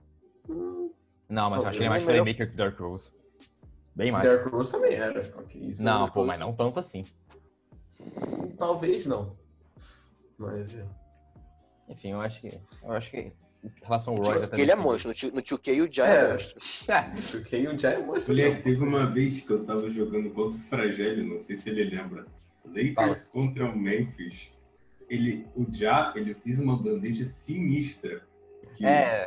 C: Não, mas eu acho que ele é mais
D: é melhor-
C: playmaker que o Dark Rose. Bem
B: O
C: mais.
B: Derrick Rose também era. ok, isso
C: Não,
D: Dark
C: pô, mas não tanto assim.
B: Talvez não. Mas é.
C: Enfim, eu acho que. Eu acho que. Em relação ao Roy,
D: Ele é monstro, no tio- no 2K o Ja
B: É.
D: é monstro.
B: O Kane já é monstro.
A: Moleque, teve uma vez que eu tava jogando contra o Fragile, não sei se ele lembra. Lakers contra o Memphis. Ele, o Ja, ele fez uma bandeja sinistra. Que
C: É.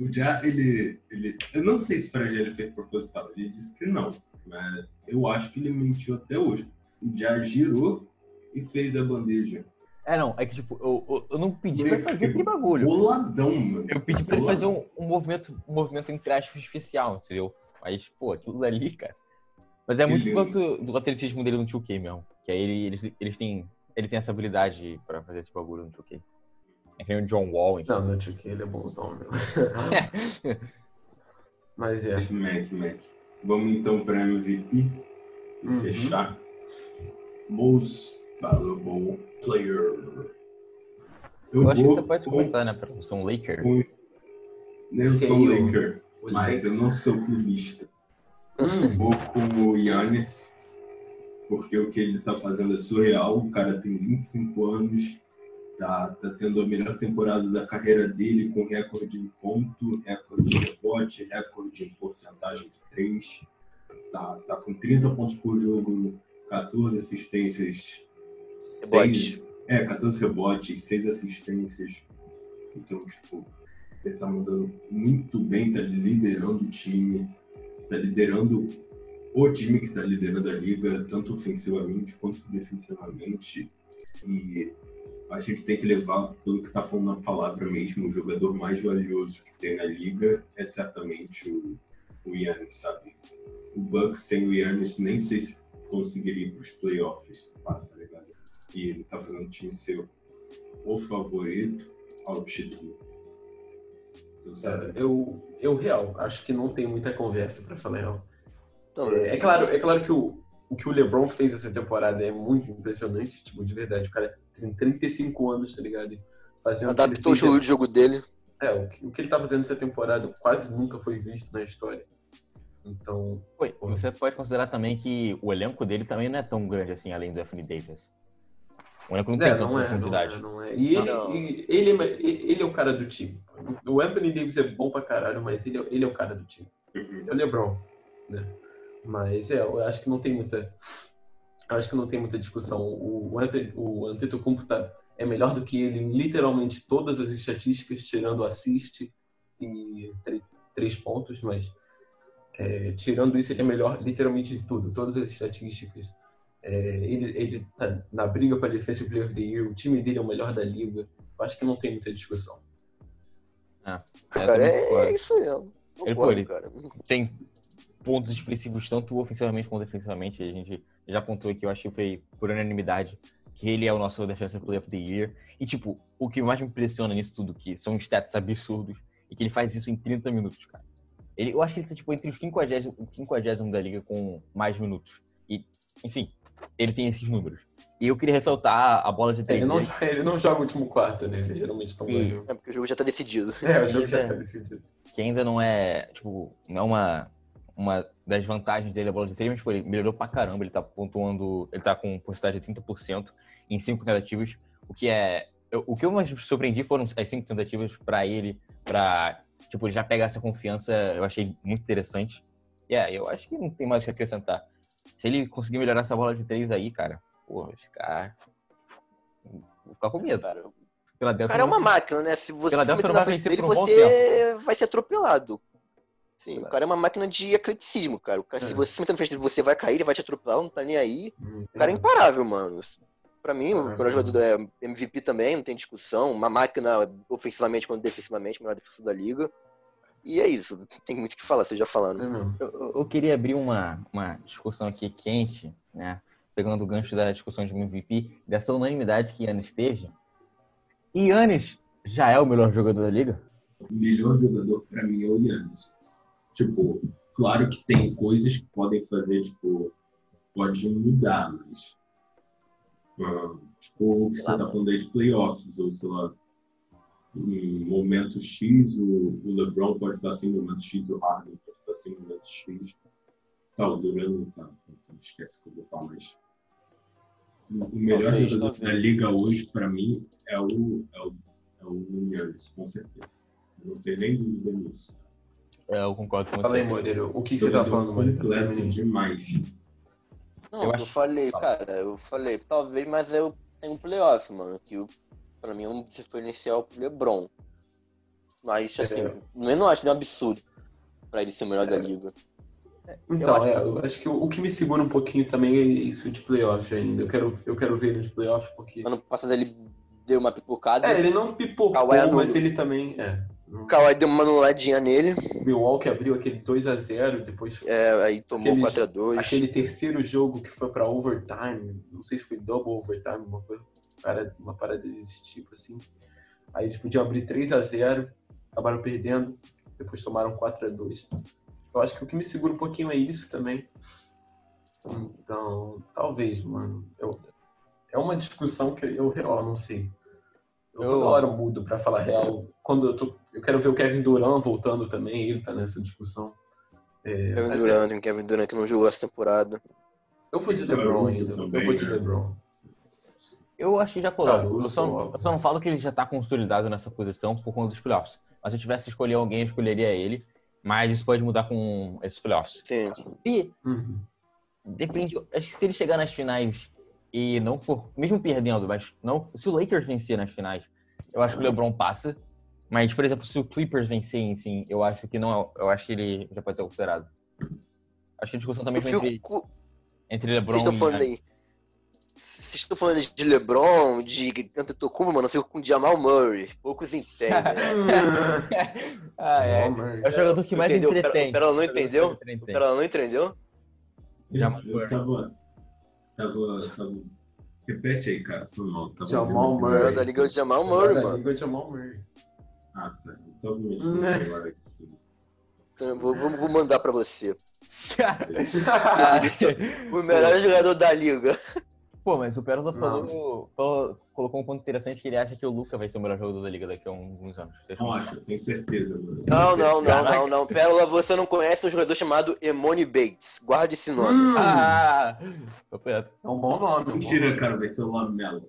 A: O Ja, ele, ele. Eu não sei se o Fragile fez proposital, ele disse que não. Mas eu acho que ele mentiu até hoje. O Ja girou e fez a bandeja.
C: É, não, é que tipo, eu, eu, eu não pedi pra
A: Moleque,
C: fazer aquele bagulho.
A: Boladão, mano.
C: Eu pedi pra ele fazer um, um movimento, um movimento entre aspas especial, entendeu? Mas, pô, aquilo ali, cara. Mas é
A: Que
C: muito por causa do atletismo dele no 2K mesmo. Que aí ele, eles, eles têm. Ele tem essa habilidade pra fazer esse bagulho no 2K. É que nem o John Wall, enfim.
B: Não, no 2K ele é bonzão, meu. Mas é.
A: Mac, Mac. Vamos então para MVP e
B: Uhum.
A: fechar. Most valuable player.
C: Eu acho que você pode
A: com-
C: começar, né? Pra ser um Laker.
A: com- Eu sou um Laker,
B: o
A: mas eu não sou clubista.
B: Hum,
A: Vou com o Yannis, porque o que ele tá fazendo é surreal. O cara tem 25 anos, tá, tá tendo a melhor temporada da carreira dele, com recorde em ponto, recorde de rebote, recorde em porcentagem de 3. Tá, tá com 30 pontos por jogo, 14 assistências,
D: Rebotes.
A: seis- é, 14 rebotes, 6 assistências. Então, tipo, ele tá mandando muito bem, tá liderando o time, tá liderando o time que tá liderando a liga, tanto ofensivamente quanto defensivamente. E a gente tem que levar, pelo que tá falando na palavra mesmo, o jogador mais valioso que tem na liga é certamente o, o Yannis, sabe? O Bucks sem o Yannis nem sei se conseguiria ir pros playoffs, tá, ligado? E ele tá fazendo o time ser o favorito ao título. Então, sabe?
B: eu, eu real, acho que não tem muita conversa pra falar real.
D: Não,
B: É, é claro, é claro que o, o que o LeBron fez essa temporada é muito impressionante, tipo, de verdade. O cara tem 35 anos, tá ligado? E Fazendo
D: adaptou o estilo de jogo dele.
B: É, o que, o que ele tá fazendo essa temporada quase nunca foi visto na história. Então,
C: Oi, você pode considerar também que o elenco dele também não é tão grande assim, além do Anthony Davis. O elenco não tem
B: é,
C: tanta
B: é, não é,
C: profundidade.
B: não é. E ele,
D: Não.
B: ele, é- ele é o cara do time. O Anthony Davis é bom pra caralho, mas ele, é- ele é o cara do time.
A: Uhum.
B: É o LeBron, né? Mas é, eu acho que não tem muita. Eu acho que não tem muita discussão. O, o, Ante- o Antetokounmpo tá é melhor do que ele em literalmente todas as estatísticas, tirando assist e três pontos, mas é, tirando isso, ele é melhor literalmente de tudo, todas as estatísticas. É, ele, ele tá na briga para Defensive Player of the Year, o time dele é o melhor da liga. Eu acho que não tem muita discussão.
C: Ah,
D: cara, é, é, isso mesmo.
C: Ele, pô, ele cara. tem pontos expressivos tanto ofensivamente quanto defensivamente. A gente já apontou aqui, eu acho que foi por unanimidade que ele é o nosso Defensive Player of the Year. E, tipo, o que mais me impressiona nisso tudo, que são stats absurdos, e que ele faz isso em 30 minutos, cara. Ele, eu acho que ele tá, tipo, entre os 50, 50 da liga com mais minutos. E, enfim, ele tem esses números. E eu queria ressaltar a bola de três.
B: Ele não, ele não joga o último quarto, né? Ele geralmente toma
D: É porque o jogo já tá decidido.
B: É, o jogo já tá decidido.
C: Que ainda não é, tipo, não é uma, uma das vantagens dele a bola de três, mas, pô, ele melhorou pra caramba. Ele tá pontuando, ele tá com porcentagem de 30% em cinco tentativas, o que é eu, o que eu mais surpreendi foram as cinco tentativas para ele, para tipo, ele já pegar essa confiança, eu achei muito interessante. E yeah, eu acho que não tem mais o que acrescentar. Se ele conseguir melhorar essa bola de três aí, cara, porra, ficar. Vou ficar com medo. Cara,
D: o cara é uma máquina, né? Se você se meter na frente dele, um você vai ser atropelado. Sim, o cara é uma máquina de atleticismo, cara. cara é. Se você se meter na frente dele, você vai cair, ele vai te atropelar, não tá nem aí. Hum, o cara é imparável, mano. Pra mim, o melhor jogador é MVP também, não tem discussão. Uma máquina ofensivamente quanto defensivamente, melhor defesa da liga. E é isso, tem muito o que falar, você já falando.
C: É eu, eu, queria abrir uma, uma discussão aqui quente, né? Pegando o gancho da discussão de MVP, dessa unanimidade que Yannis esteja. E Yannis já é o melhor jogador da liga?
A: O melhor jogador para mim é o Yannis. Tipo, claro que tem coisas que podem fazer, tipo, pode mudar, mas Uh, tipo, o que você está falando aí de playoffs, ou sei lá, em momento X, o, o LeBron pode estar assim, momento X, o Harden pode estar assim, momento X. Tá, o Durant não tá, então esquece que eu vou falar, mas o melhor talvez, jogador talvez. da liga hoje, para mim, é o, é o, é o Yannis, com certeza. Não tem nem dúvida nisso.
C: É, eu concordo com você.
B: Fala aí, Moreira. O que você tá falando, Moreira?
A: Completo demais.
D: Não, eu, eu falei, cara, eu falei, talvez, mas eu tenho um playoff, mano, que eu, pra mim é um diferencial pro LeBron. Mas, assim, é. eu não acho um absurdo pra ele ser o melhor é. da liga.
B: Então, eu acho... É, eu acho que o, o, que me segura um pouquinho também é isso de playoff ainda. Eu quero, eu quero ver ele de playoff porque.
D: Ano passado ele deu uma pipocada.
B: É, ele não pipocou, mas ele também. É.
D: O Kawhi deu uma anuladinha nele.
B: Milwaukee abriu aquele 2 a 0 depois.
D: É, aí tomou aquele, 4 a 2
B: Aquele terceiro jogo que foi pra overtime, não sei se foi double overtime, uma, coisa, uma parada desse tipo assim. Aí eles podiam abrir 3 a 0 acabaram perdendo, depois tomaram 4 a 2 Eu acho que o que me segura um pouquinho é isso também. Então, talvez, mano. Eu, é uma discussão que eu, eu não sei. Eu, eu... toda hora mudo pra falar real. Quando eu tô eu quero ver o Kevin Durant voltando também, ele tá nessa discussão.
D: É, Kevin Durant, é... Kevin Durant que não jogou essa temporada.
B: Eu vou de LeBron ainda. Eu vou de LeBron.
C: Eu acho que já colou. eu, só, eu só não falo que ele já tá consolidado nessa posição por conta dos playoffs. Mas se eu tivesse que escolher alguém, eu escolheria ele. Mas isso pode mudar com esses playoffs.
D: Sim.
C: E uhum. depende. Acho que se ele chegar nas finais e não for, mesmo perdendo, mas não, se o Lakers vencer nas finais, eu acho que o LeBron passa. Mas, por exemplo, se o Clippers vencer, enfim, eu acho que não é, eu acho que ele já pode ser considerado. Acho que a discussão também foi entre, entre LeBron
D: Vocês estão falando aí. Vocês estão falando de LeBron, de Antetokounmpo, mano, eu fico com Jamal Murray. Poucos entendem.
C: ah, é. É o jogador que mais entendeu? entretém.
D: Pera, não entendeu? Pera, não entendeu?
A: Jamal Murray. Tava, tava, tava... Repete aí, cara. Mal,
B: Jamal
D: Murray. Da Liga de Jamal Murray, mano. Da
B: Liga de Jamal Murray.
A: Ah, tá. Então, né?
D: então vou, vou mandar pra você. o melhor jogador da liga.
C: Pô, mas o Pérola falou, falou, colocou um ponto interessante que ele acha que o Luca vai ser o melhor jogador da liga daqui a alguns anos.
A: Não acho, tenho certeza. Mano.
D: Não, não, não, não, não. Pérola, você não conhece um jogador chamado Emone Bates. Guarde esse nome. Hum.
C: Ah,
B: é um bom nome.
A: Mentira, cara, vai ser o Lamelo.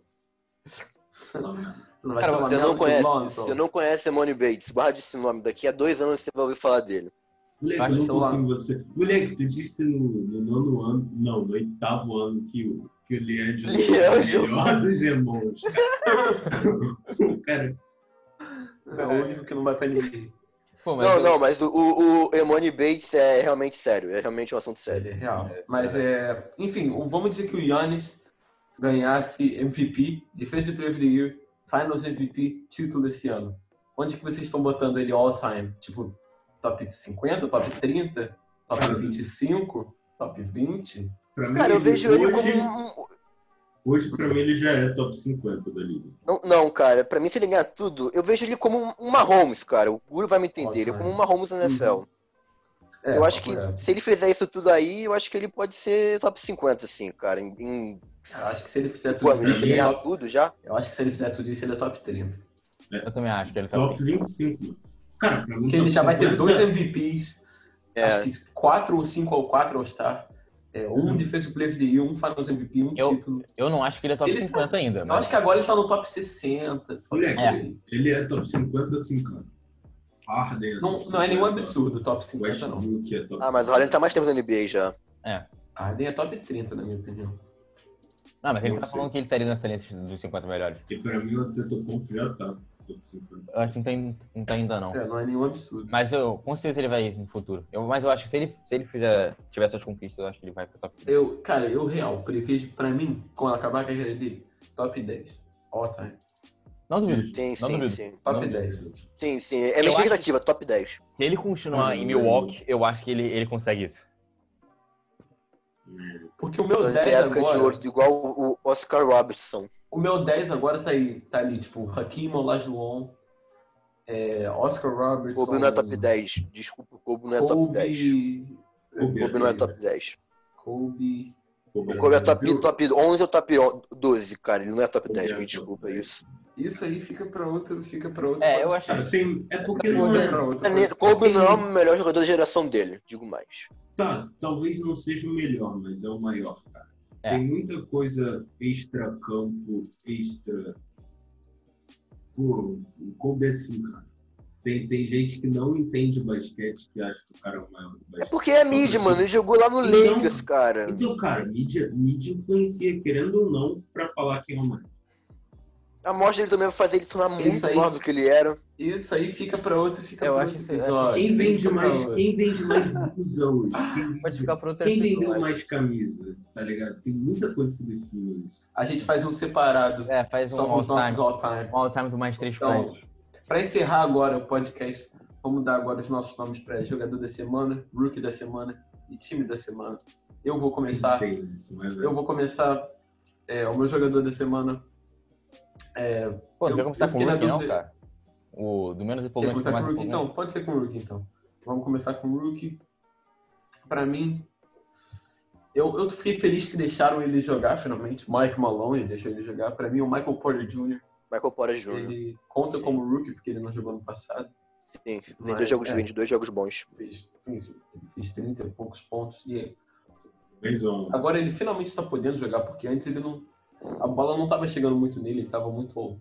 D: Lamelo. Não vai Cara, ser você não conhece, você não conhece Simone Bates. Guarde esse nome. Daqui a dois anos você vai ouvir falar dele.
A: Moleque, eu não você. Moleque, tu disse no, no nono ano, não, no oitavo ano que o, que o Leandro é o melhor dos irmãos. cara,
B: É o único que não vai pra NBA.
C: Pô, mas
D: Não,
C: eu-
D: não, mas o, o, o Emone Bates é realmente sério. É realmente um assunto sério.
B: Ele é real. Mas é. Enfim, vamos dizer que o Yannis ganhasse MVP, Defensive Player of the Year, Finals MVP, título esse ano. Onde que vocês estão botando ele all time? Tipo, top 50, top 30, top
A: Cara,
B: 25, top 20?
A: pra mim,
D: Cara, eu vejo ele
A: hoje,
D: como um.
A: Hoje, pra mim, ele já é top 50 da liga.
D: Não, não, cara, pra mim, se ele ganhar tudo, eu vejo ele como um, Mahomes, cara. O Guru vai me entender. Ele é como um Mahomes na NFL.
B: É,
D: eu acho que
B: correto.
D: se ele fizer isso tudo aí, eu acho que ele pode ser top 50, assim, cara. Em, em
B: Eu acho que se ele fizer
D: cinco
B: tudo isso, ele é
D: ganhar
B: top...
D: tudo já.
B: Eu acho que se ele fizer tudo isso, ele é top 30.
C: eu também acho que ele tá
A: Top 25, mano. Cara, pra mim,
B: Porque ele
A: top
B: já vai ter
A: 50,
B: dois MVPs,
D: É,
B: acho que 4 ou 5 ou 4 All-Star. É, um
A: Uhum.
B: Defensive Player of the Year, um Finals MVP, um
C: Eu-
B: título.
C: Eu não acho que ele é top
B: Ele tá-
C: 50 ainda,
B: Eu
C: mas
B: acho que agora ele tá no top 60. Top
A: Moleque,
C: É.
A: Ele é top 50 assim, cara. Harden é
B: Não, não é nenhum
A: 50,
B: absurdo top 50, não.
A: É top
D: Ah, mas o Harden tá mais tempo na NBA já.
B: Harden é top 30, na minha opinião.
C: Não, mas ele
A: Não
C: tá
A: sei.
C: falando que ele estaria nessa lista dos 50 melhores.
A: E pra mim, o Antetokounmpo já tá top 50.
C: Eu acho que não tá, não tá ainda, não.
B: É, não é nenhum absurdo.
C: Mas eu, com certeza ele vai no futuro. Eu, mas eu acho que se ele, se ele fizer, tiver essas conquistas, eu acho que ele vai pro top 30.
B: Eu, cara, eu real, prevejo pra mim, quando acabar a carreira dele, top 10. All time.
C: Não duvido.
D: Sim,
C: Não
D: sim,
C: duvido.
D: sim.
B: Top
C: Não
B: 10.
D: Sim, sim. É
C: Eu
D: minha
C: acho-
D: expectativa, top 10.
C: Se ele continuar em Milwaukee, eu acho que ele, ele consegue isso.
B: Porque o meu
D: Trazer
B: 10
D: época de
B: agora.
D: ouro, igual o Oscar Robertson.
B: O meu 10 agora tá aí, tá ali, tipo, Hakim Olajuwon, é, Oscar Robertson.
D: Kobe não é top 10. Desculpa, o Kobe não é top 10.
B: Kobe.
A: Kobe
D: não é top 10.
B: Kobe.
D: O Kobe é top, top 11 ou top 12, cara. Ele não é top
A: Kobe
D: 10,
A: é
D: me
A: top
D: desculpa
A: 10.
D: isso.
B: Isso aí fica pra outro, fica pra outro.
C: É, eu acho
A: Cara, tem, é porque não é,
B: pra outro
D: É. Kobe não é o melhor jogador da geração dele, digo mais.
A: Tá, talvez não seja o melhor, mas é o maior, cara.
C: É.
A: Tem muita coisa extra-campo, extra. Pô, o Kobe é assim, cara. Tem, tem gente que não entende basquete que acha que o cara é o maior do
D: É
A: basquete.
D: porque é mídia, mano. Ele jogou lá no
A: Então-
D: Lakers, cara.
A: Então, cara, mídia, mídia influencia, querendo ou não, pra falar quem é o maior.
D: A morte dele também vai fazer ele se tornar muito
B: Isso aí.
D: maior do que ele era.
B: Isso aí fica pra outro, fica
C: Eu
B: pra
C: acho
B: outro
C: que-
B: episódio.
A: Quem vende
B: fica pra
A: mais,
B: outro.
A: quem vende mais blusão hoje? Quem,
C: Pode ficar pra outra
A: quem vendeu mais camisa, tá ligado? Tem muita coisa que define isso.
B: A gente faz um separado,
C: É, faz um
B: só com os nossos
C: all-time.
B: all-time.
C: Um all-time do mais três
D: Então,
C: pontos.
B: Pra encerrar agora o podcast, vamos dar agora os nossos nomes pra jogador da semana, rookie da semana e time da semana. Eu vou começar.
A: Isso, mas,
B: Eu vou começar. é, o meu jogador da semana. É,
C: Pô,
B: eu-
C: começar
B: eu
C: com o
B: na
C: Rookie, não, cara. O do menos empolgante
B: com
C: mais
B: Rookie
C: empolgante.
B: então? Pode ser com o Rookie então. Vamos começar com o Rookie. Pra mim, eu, eu fiquei feliz que deixaram ele jogar finalmente. Mike Malone deixou ele jogar. Pra mim, o Michael Porter Jr.
D: Michael Porter Jr.
B: ele conta
D: Sim.
B: como Rookie porque ele não jogou no passado.
D: Sim, tem
B: Mas,
D: dois jogos,
B: é.
D: vende dois jogos bons.
B: Fez, fez, fez 30 e poucos pontos. E
A: um-
B: agora ele finalmente está podendo jogar porque antes ele não. A bola não estava chegando muito nele, ele estava muito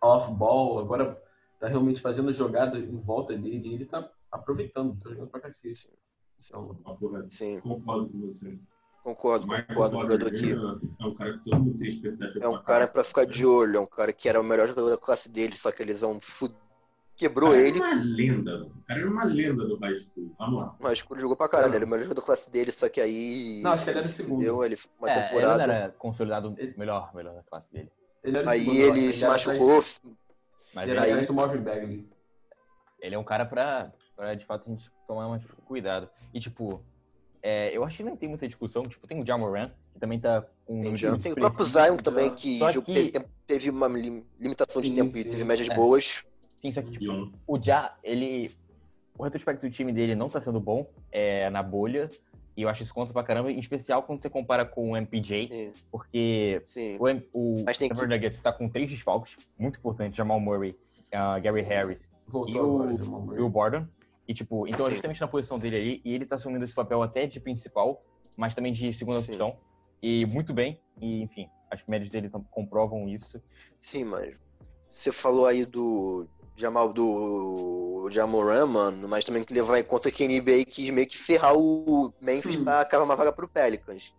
B: off-ball. Agora tá realmente fazendo jogada em volta dele e ele tá aproveitando, tá jogando pra cacete. Então.
D: Sim,
A: Concordo com você.
D: concordo,
A: Michael
D: concordo. Um jogador que
A: Jr. É um cara que todo mundo tem expectativa
D: é um
A: pra
D: cara pra ficar de olho, é um cara que era o melhor jogador da classe dele, só que eles vão fu... quebrou
A: cara
D: ele.
A: É uma lenda, mano. o cara é uma lenda do high school. Vamos lá.
D: Mas ele jogou pra caralho, ele era o melhor jogador da classe dele, só que aí.
B: Não, acho que ele era o
D: se
B: segundo.
D: fudeu, ele uma
C: É, ele
D: temporada.
C: não era consolidado melhor, melhor da classe dele.
B: ele era o
D: Aí
B: segundo,
D: ele
B: acho,
D: se
B: atrás-
D: machucou.
C: Mas
B: Ele
C: ele,
B: era
D: Aí-
B: do Marvin Bagley.
C: ele é um cara pra, pra, de fato, a gente tomar mais cuidado. E, tipo, é, eu acho que não tem muita discussão. Tipo, tem o Jamoran, que também tá com um
D: Tem,
C: de
D: tem o próprio Zion também, que,
C: que-
D: teve, teve uma lim- limitação de
B: Sim,
D: tempo
B: sim.
D: e teve médias
C: É.
D: boas.
C: Sim, só que, tipo, o Ja, ele. O retrospecto do time dele não tá sendo bom é, na bolha. E eu acho isso conta pra caramba, em especial quando você compara com o MPJ,
D: Sim,
C: porque
D: sim.
C: o, M- o
D: que-
C: Denver Nuggets tá com três desfalques, muito importantes, Jamal Murray, uh, Gary Harris
B: Voltou
C: E
B: agora,
C: o-
B: Murray.
C: e o Borden. E, tipo, então é justamente na posição dele ali, e ele tá assumindo esse papel até de principal, mas também de segunda
D: Sim.
C: opção. E muito bem, e enfim, as médias dele comprovam isso.
D: Sim, mas você falou aí do Jamal do Jamoran, mano, mas também tem que levar em conta que a NBA quis meio que ferrar o Memphis
B: Hum.
D: pra acabar uma vaga pro Pelicans.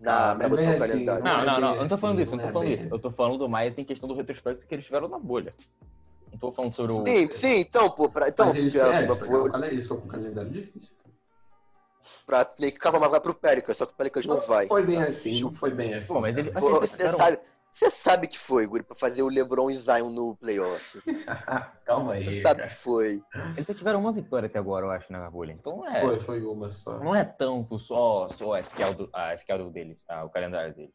D: na,
B: Ah,
D: pra
B: não é
D: botar o calendário.
B: assim,
C: Não,
B: é
C: não, não, eu não tô falando
B: assim,
C: disso, eu
B: não
C: tô
B: é
C: falando
B: bem
C: disso. Eu tô
B: assim.
C: falando mais em questão do retrospecto que eles tiveram na bolha. Não tô falando sobre o.
D: Sim, sim, então, pô, pra, então,
B: Mas eles,
D: pra,
B: é,
D: pra,
B: eles com um calendário difícil.
D: pra meio que cavar uma vaga pro Pelicans, só que o Pelicans não vai.
B: foi bem assim, não foi bem assim.
C: Pô, mas ele-.
D: Pô, Você sabe, você sabe que foi, Guri, pra fazer o LeBron e Zion no playoff.
B: Calma aí.
D: Você sabe
B: cara.
D: que foi.
C: Eles só tiveram uma vitória até agora, eu acho, na bolha. Então é.
B: Foi, foi uma só.
C: Não é tanto só, só a schedule, a schedule deles, tá? o calendário deles.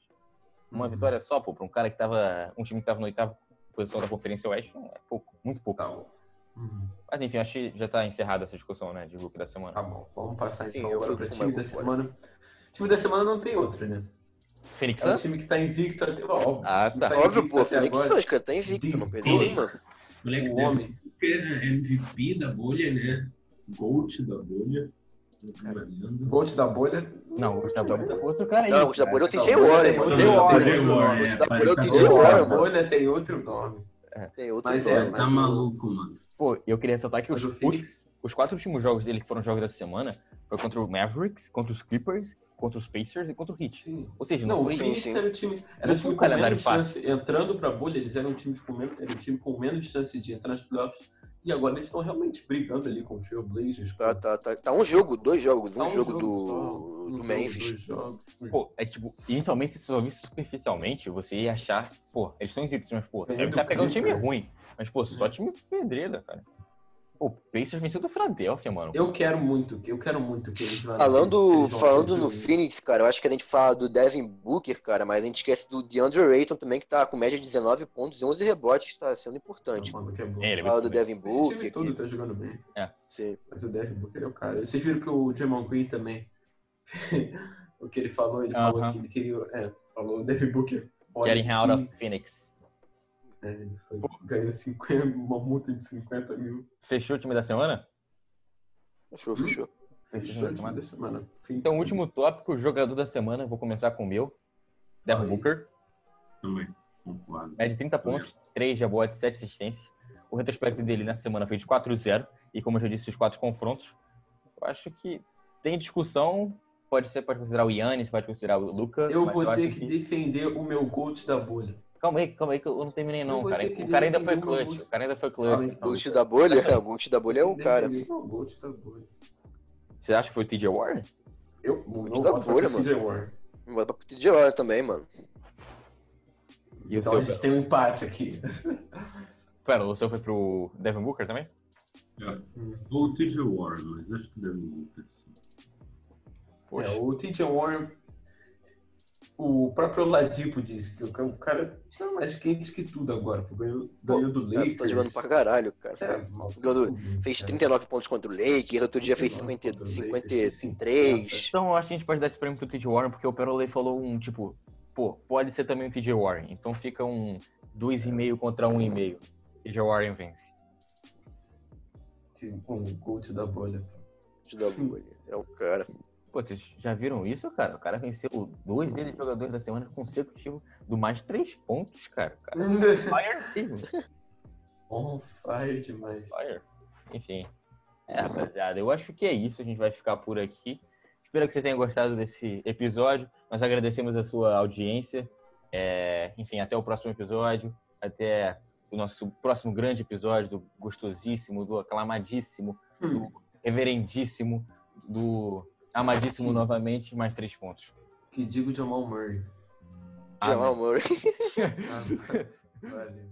C: Uma
B: Uhum.
C: vitória só, pô, pra um cara que tava. Um time que tava na oitava posição da Conferência Oeste, não é pouco, muito pouco.
B: Tá bom. Uhum.
C: Mas enfim, acho que já tá encerrada essa discussão, né, de grupo da semana.
B: Tá bom, vamos passar
D: Sim,
B: então agora
D: com
B: time da semana. Time da semana não tem outro, né?
C: Phoenix
B: É um
C: Suns?
B: time que tá invicto até.
C: Ah,
B: o time
C: tá.
B: tá
D: Óbvio, pô, Phoenix. Suns, cara, tá invicto, não perdeu uma.
A: Moleque
B: O homem.
A: MVP da bolha, né? Gold da bolha.
B: Gold da bolha.
C: Não, o Gustavo outro cara aí.
D: Não, o Gustavo
C: cara.
D: é o TJ Warren, mano.
B: nome.
D: Gustavo
A: parece
D: é o TJ
A: tá
B: Gold
D: Warren,
B: da
D: mano.
B: bolha tem outro nome.
D: Tem outro
B: Mas é,
D: nome.
A: Tá
B: mas o-
A: maluco, mano.
C: Pô, eu queria ressaltar que os,
B: o Phoenix.
C: os quatro últimos jogos dele que foram jogos dessa semana foi contra o Mavericks, contra os Clippers, contra os Pacers e contra o Heat.
B: Sim.
C: Ou seja, não,
B: Não, o
C: foi.
D: Sim,
B: Phoenix
D: sim.
B: era o time, era o time
C: um
B: com menos
C: fácil.
B: chance. Entrando pra bolha, eles eram um time com menos, era um time com menos chance de entrar nos playoffs. E agora eles estão realmente brigando ali com o Trailblazers.
D: Tá,
B: com-
D: tá, tá. Tá um jogo, dois jogos. Um
B: Tá
D: jogo
B: só,
D: do,
B: um
D: do
B: jogo,
D: Memphis.
C: Pô, é tipo, inicialmente, se você ouvisse superficialmente, você ia achar, pô, eles estão invictos, mas, pô, deve
B: do
C: tá pegando time
B: Clippers.
C: ruim. Mas, pô, só time pedreira, cara. O Pacers venceu do Philadelphia, mano.
B: Eu quero muito, eu quero muito que eles vão.
D: Falando,
B: eles
D: falando no Phoenix, cara, eu acho que a gente fala do Devin Booker, cara, mas a gente esquece do DeAndre Ayton também, que tá com média de 19 pontos e 11 rebotes, tá sendo importante.
B: É bom.
C: É, ele é
D: Fala do
C: bem.
D: Devin
B: Esse time
D: Booker,
B: todo
D: que,
B: tá jogando bem.
D: sim.
B: Mas o Devin Booker é o cara. Vocês viram que o Draymond Green também. o que ele falou, ele falou
C: Aham.
B: que ele queria. É, falou o Devin Booker. fora
C: Getting
B: de
C: out of
B: Phoenix.
C: Phoenix.
B: É, ele foi, ganhou 50, uma multa de 50 mil.
C: Fechou o time da semana?
D: Fechou,
B: Hum?
D: fechou.
B: Fechou o time da semana. Phoenix
C: Então, o
B: Suns.
C: último tópico, jogador da semana, vou começar com o meu. Devin. Booker.
A: Também. Concordo.
C: Média de 30 pontos, 3 rebotes, 7 assistências. O retrospecto dele na semana foi de 4-0. E como eu já disse, os quatro confrontos. Eu acho que tem discussão. Pode ser, pode considerar o Yannis, pode considerar o Luca.
B: Eu vou ter
C: acho
B: que defender o meu coach da bolha.
C: Calma aí, calma aí, que eu não terminei não,
B: vou
C: cara. O cara ainda foi
B: o
C: clutch. O cara ainda foi clutch.
D: Ghost da bolha? O Ghost da bolha é o cara.
B: O da bolha.
C: Você acha que foi o TJ Warren?
B: Eu não
D: da bolha,
B: pra TJ Warren.
D: Bota pro TJ Warren também, mano.
C: E o
B: Então
C: seu.
B: a gente tem um empate aqui.
C: Pera, o seu foi pro Devin Booker também?
A: É. Ou o TJ Warren, mas acho que deve muito.
C: Poxa.
B: É, o TJ Warren, o próprio Ladipo disse que o cara tá mais quente que tudo agora. pô. Ganhou, ganhou do
D: É,
B: Lakers.
D: tá jogando pra caralho, cara.
B: É, mal, tudo,
D: Fez
B: cara.
D: 39 pontos contra o Lakers, outro dia fez
B: 39
D: 50,
B: contra o Lakers,
D: 53.
C: Então eu acho que a gente pode dar esse prêmio pro TJ Warren, porque o Perolei falou um tipo, pô, pode ser também o TJ Warren. Então fica um 2,5 contra 1,5. TJ Warren vence.
B: Com o coach da bolha.
D: TJ da bolha. É o cara.
C: Pô, vocês já viram isso, cara? O cara venceu dois deles jogadores da semana consecutivos do mais três pontos, cara. Cara é fire mesmo.
B: On fire demais.
C: Fire. Enfim. É, rapaziada, eu acho que é isso. A gente vai ficar por aqui. Espero que você tenha gostado desse episódio. Nós agradecemos a sua audiência. É, enfim, até o próximo episódio. Até o nosso próximo grande episódio do gostosíssimo, do aclamadíssimo, do reverendíssimo, do amadíssimo novamente, mais três pontos.
B: Que digo Jamal Murray.
D: Jamal Murray.
B: Ah, Valeu.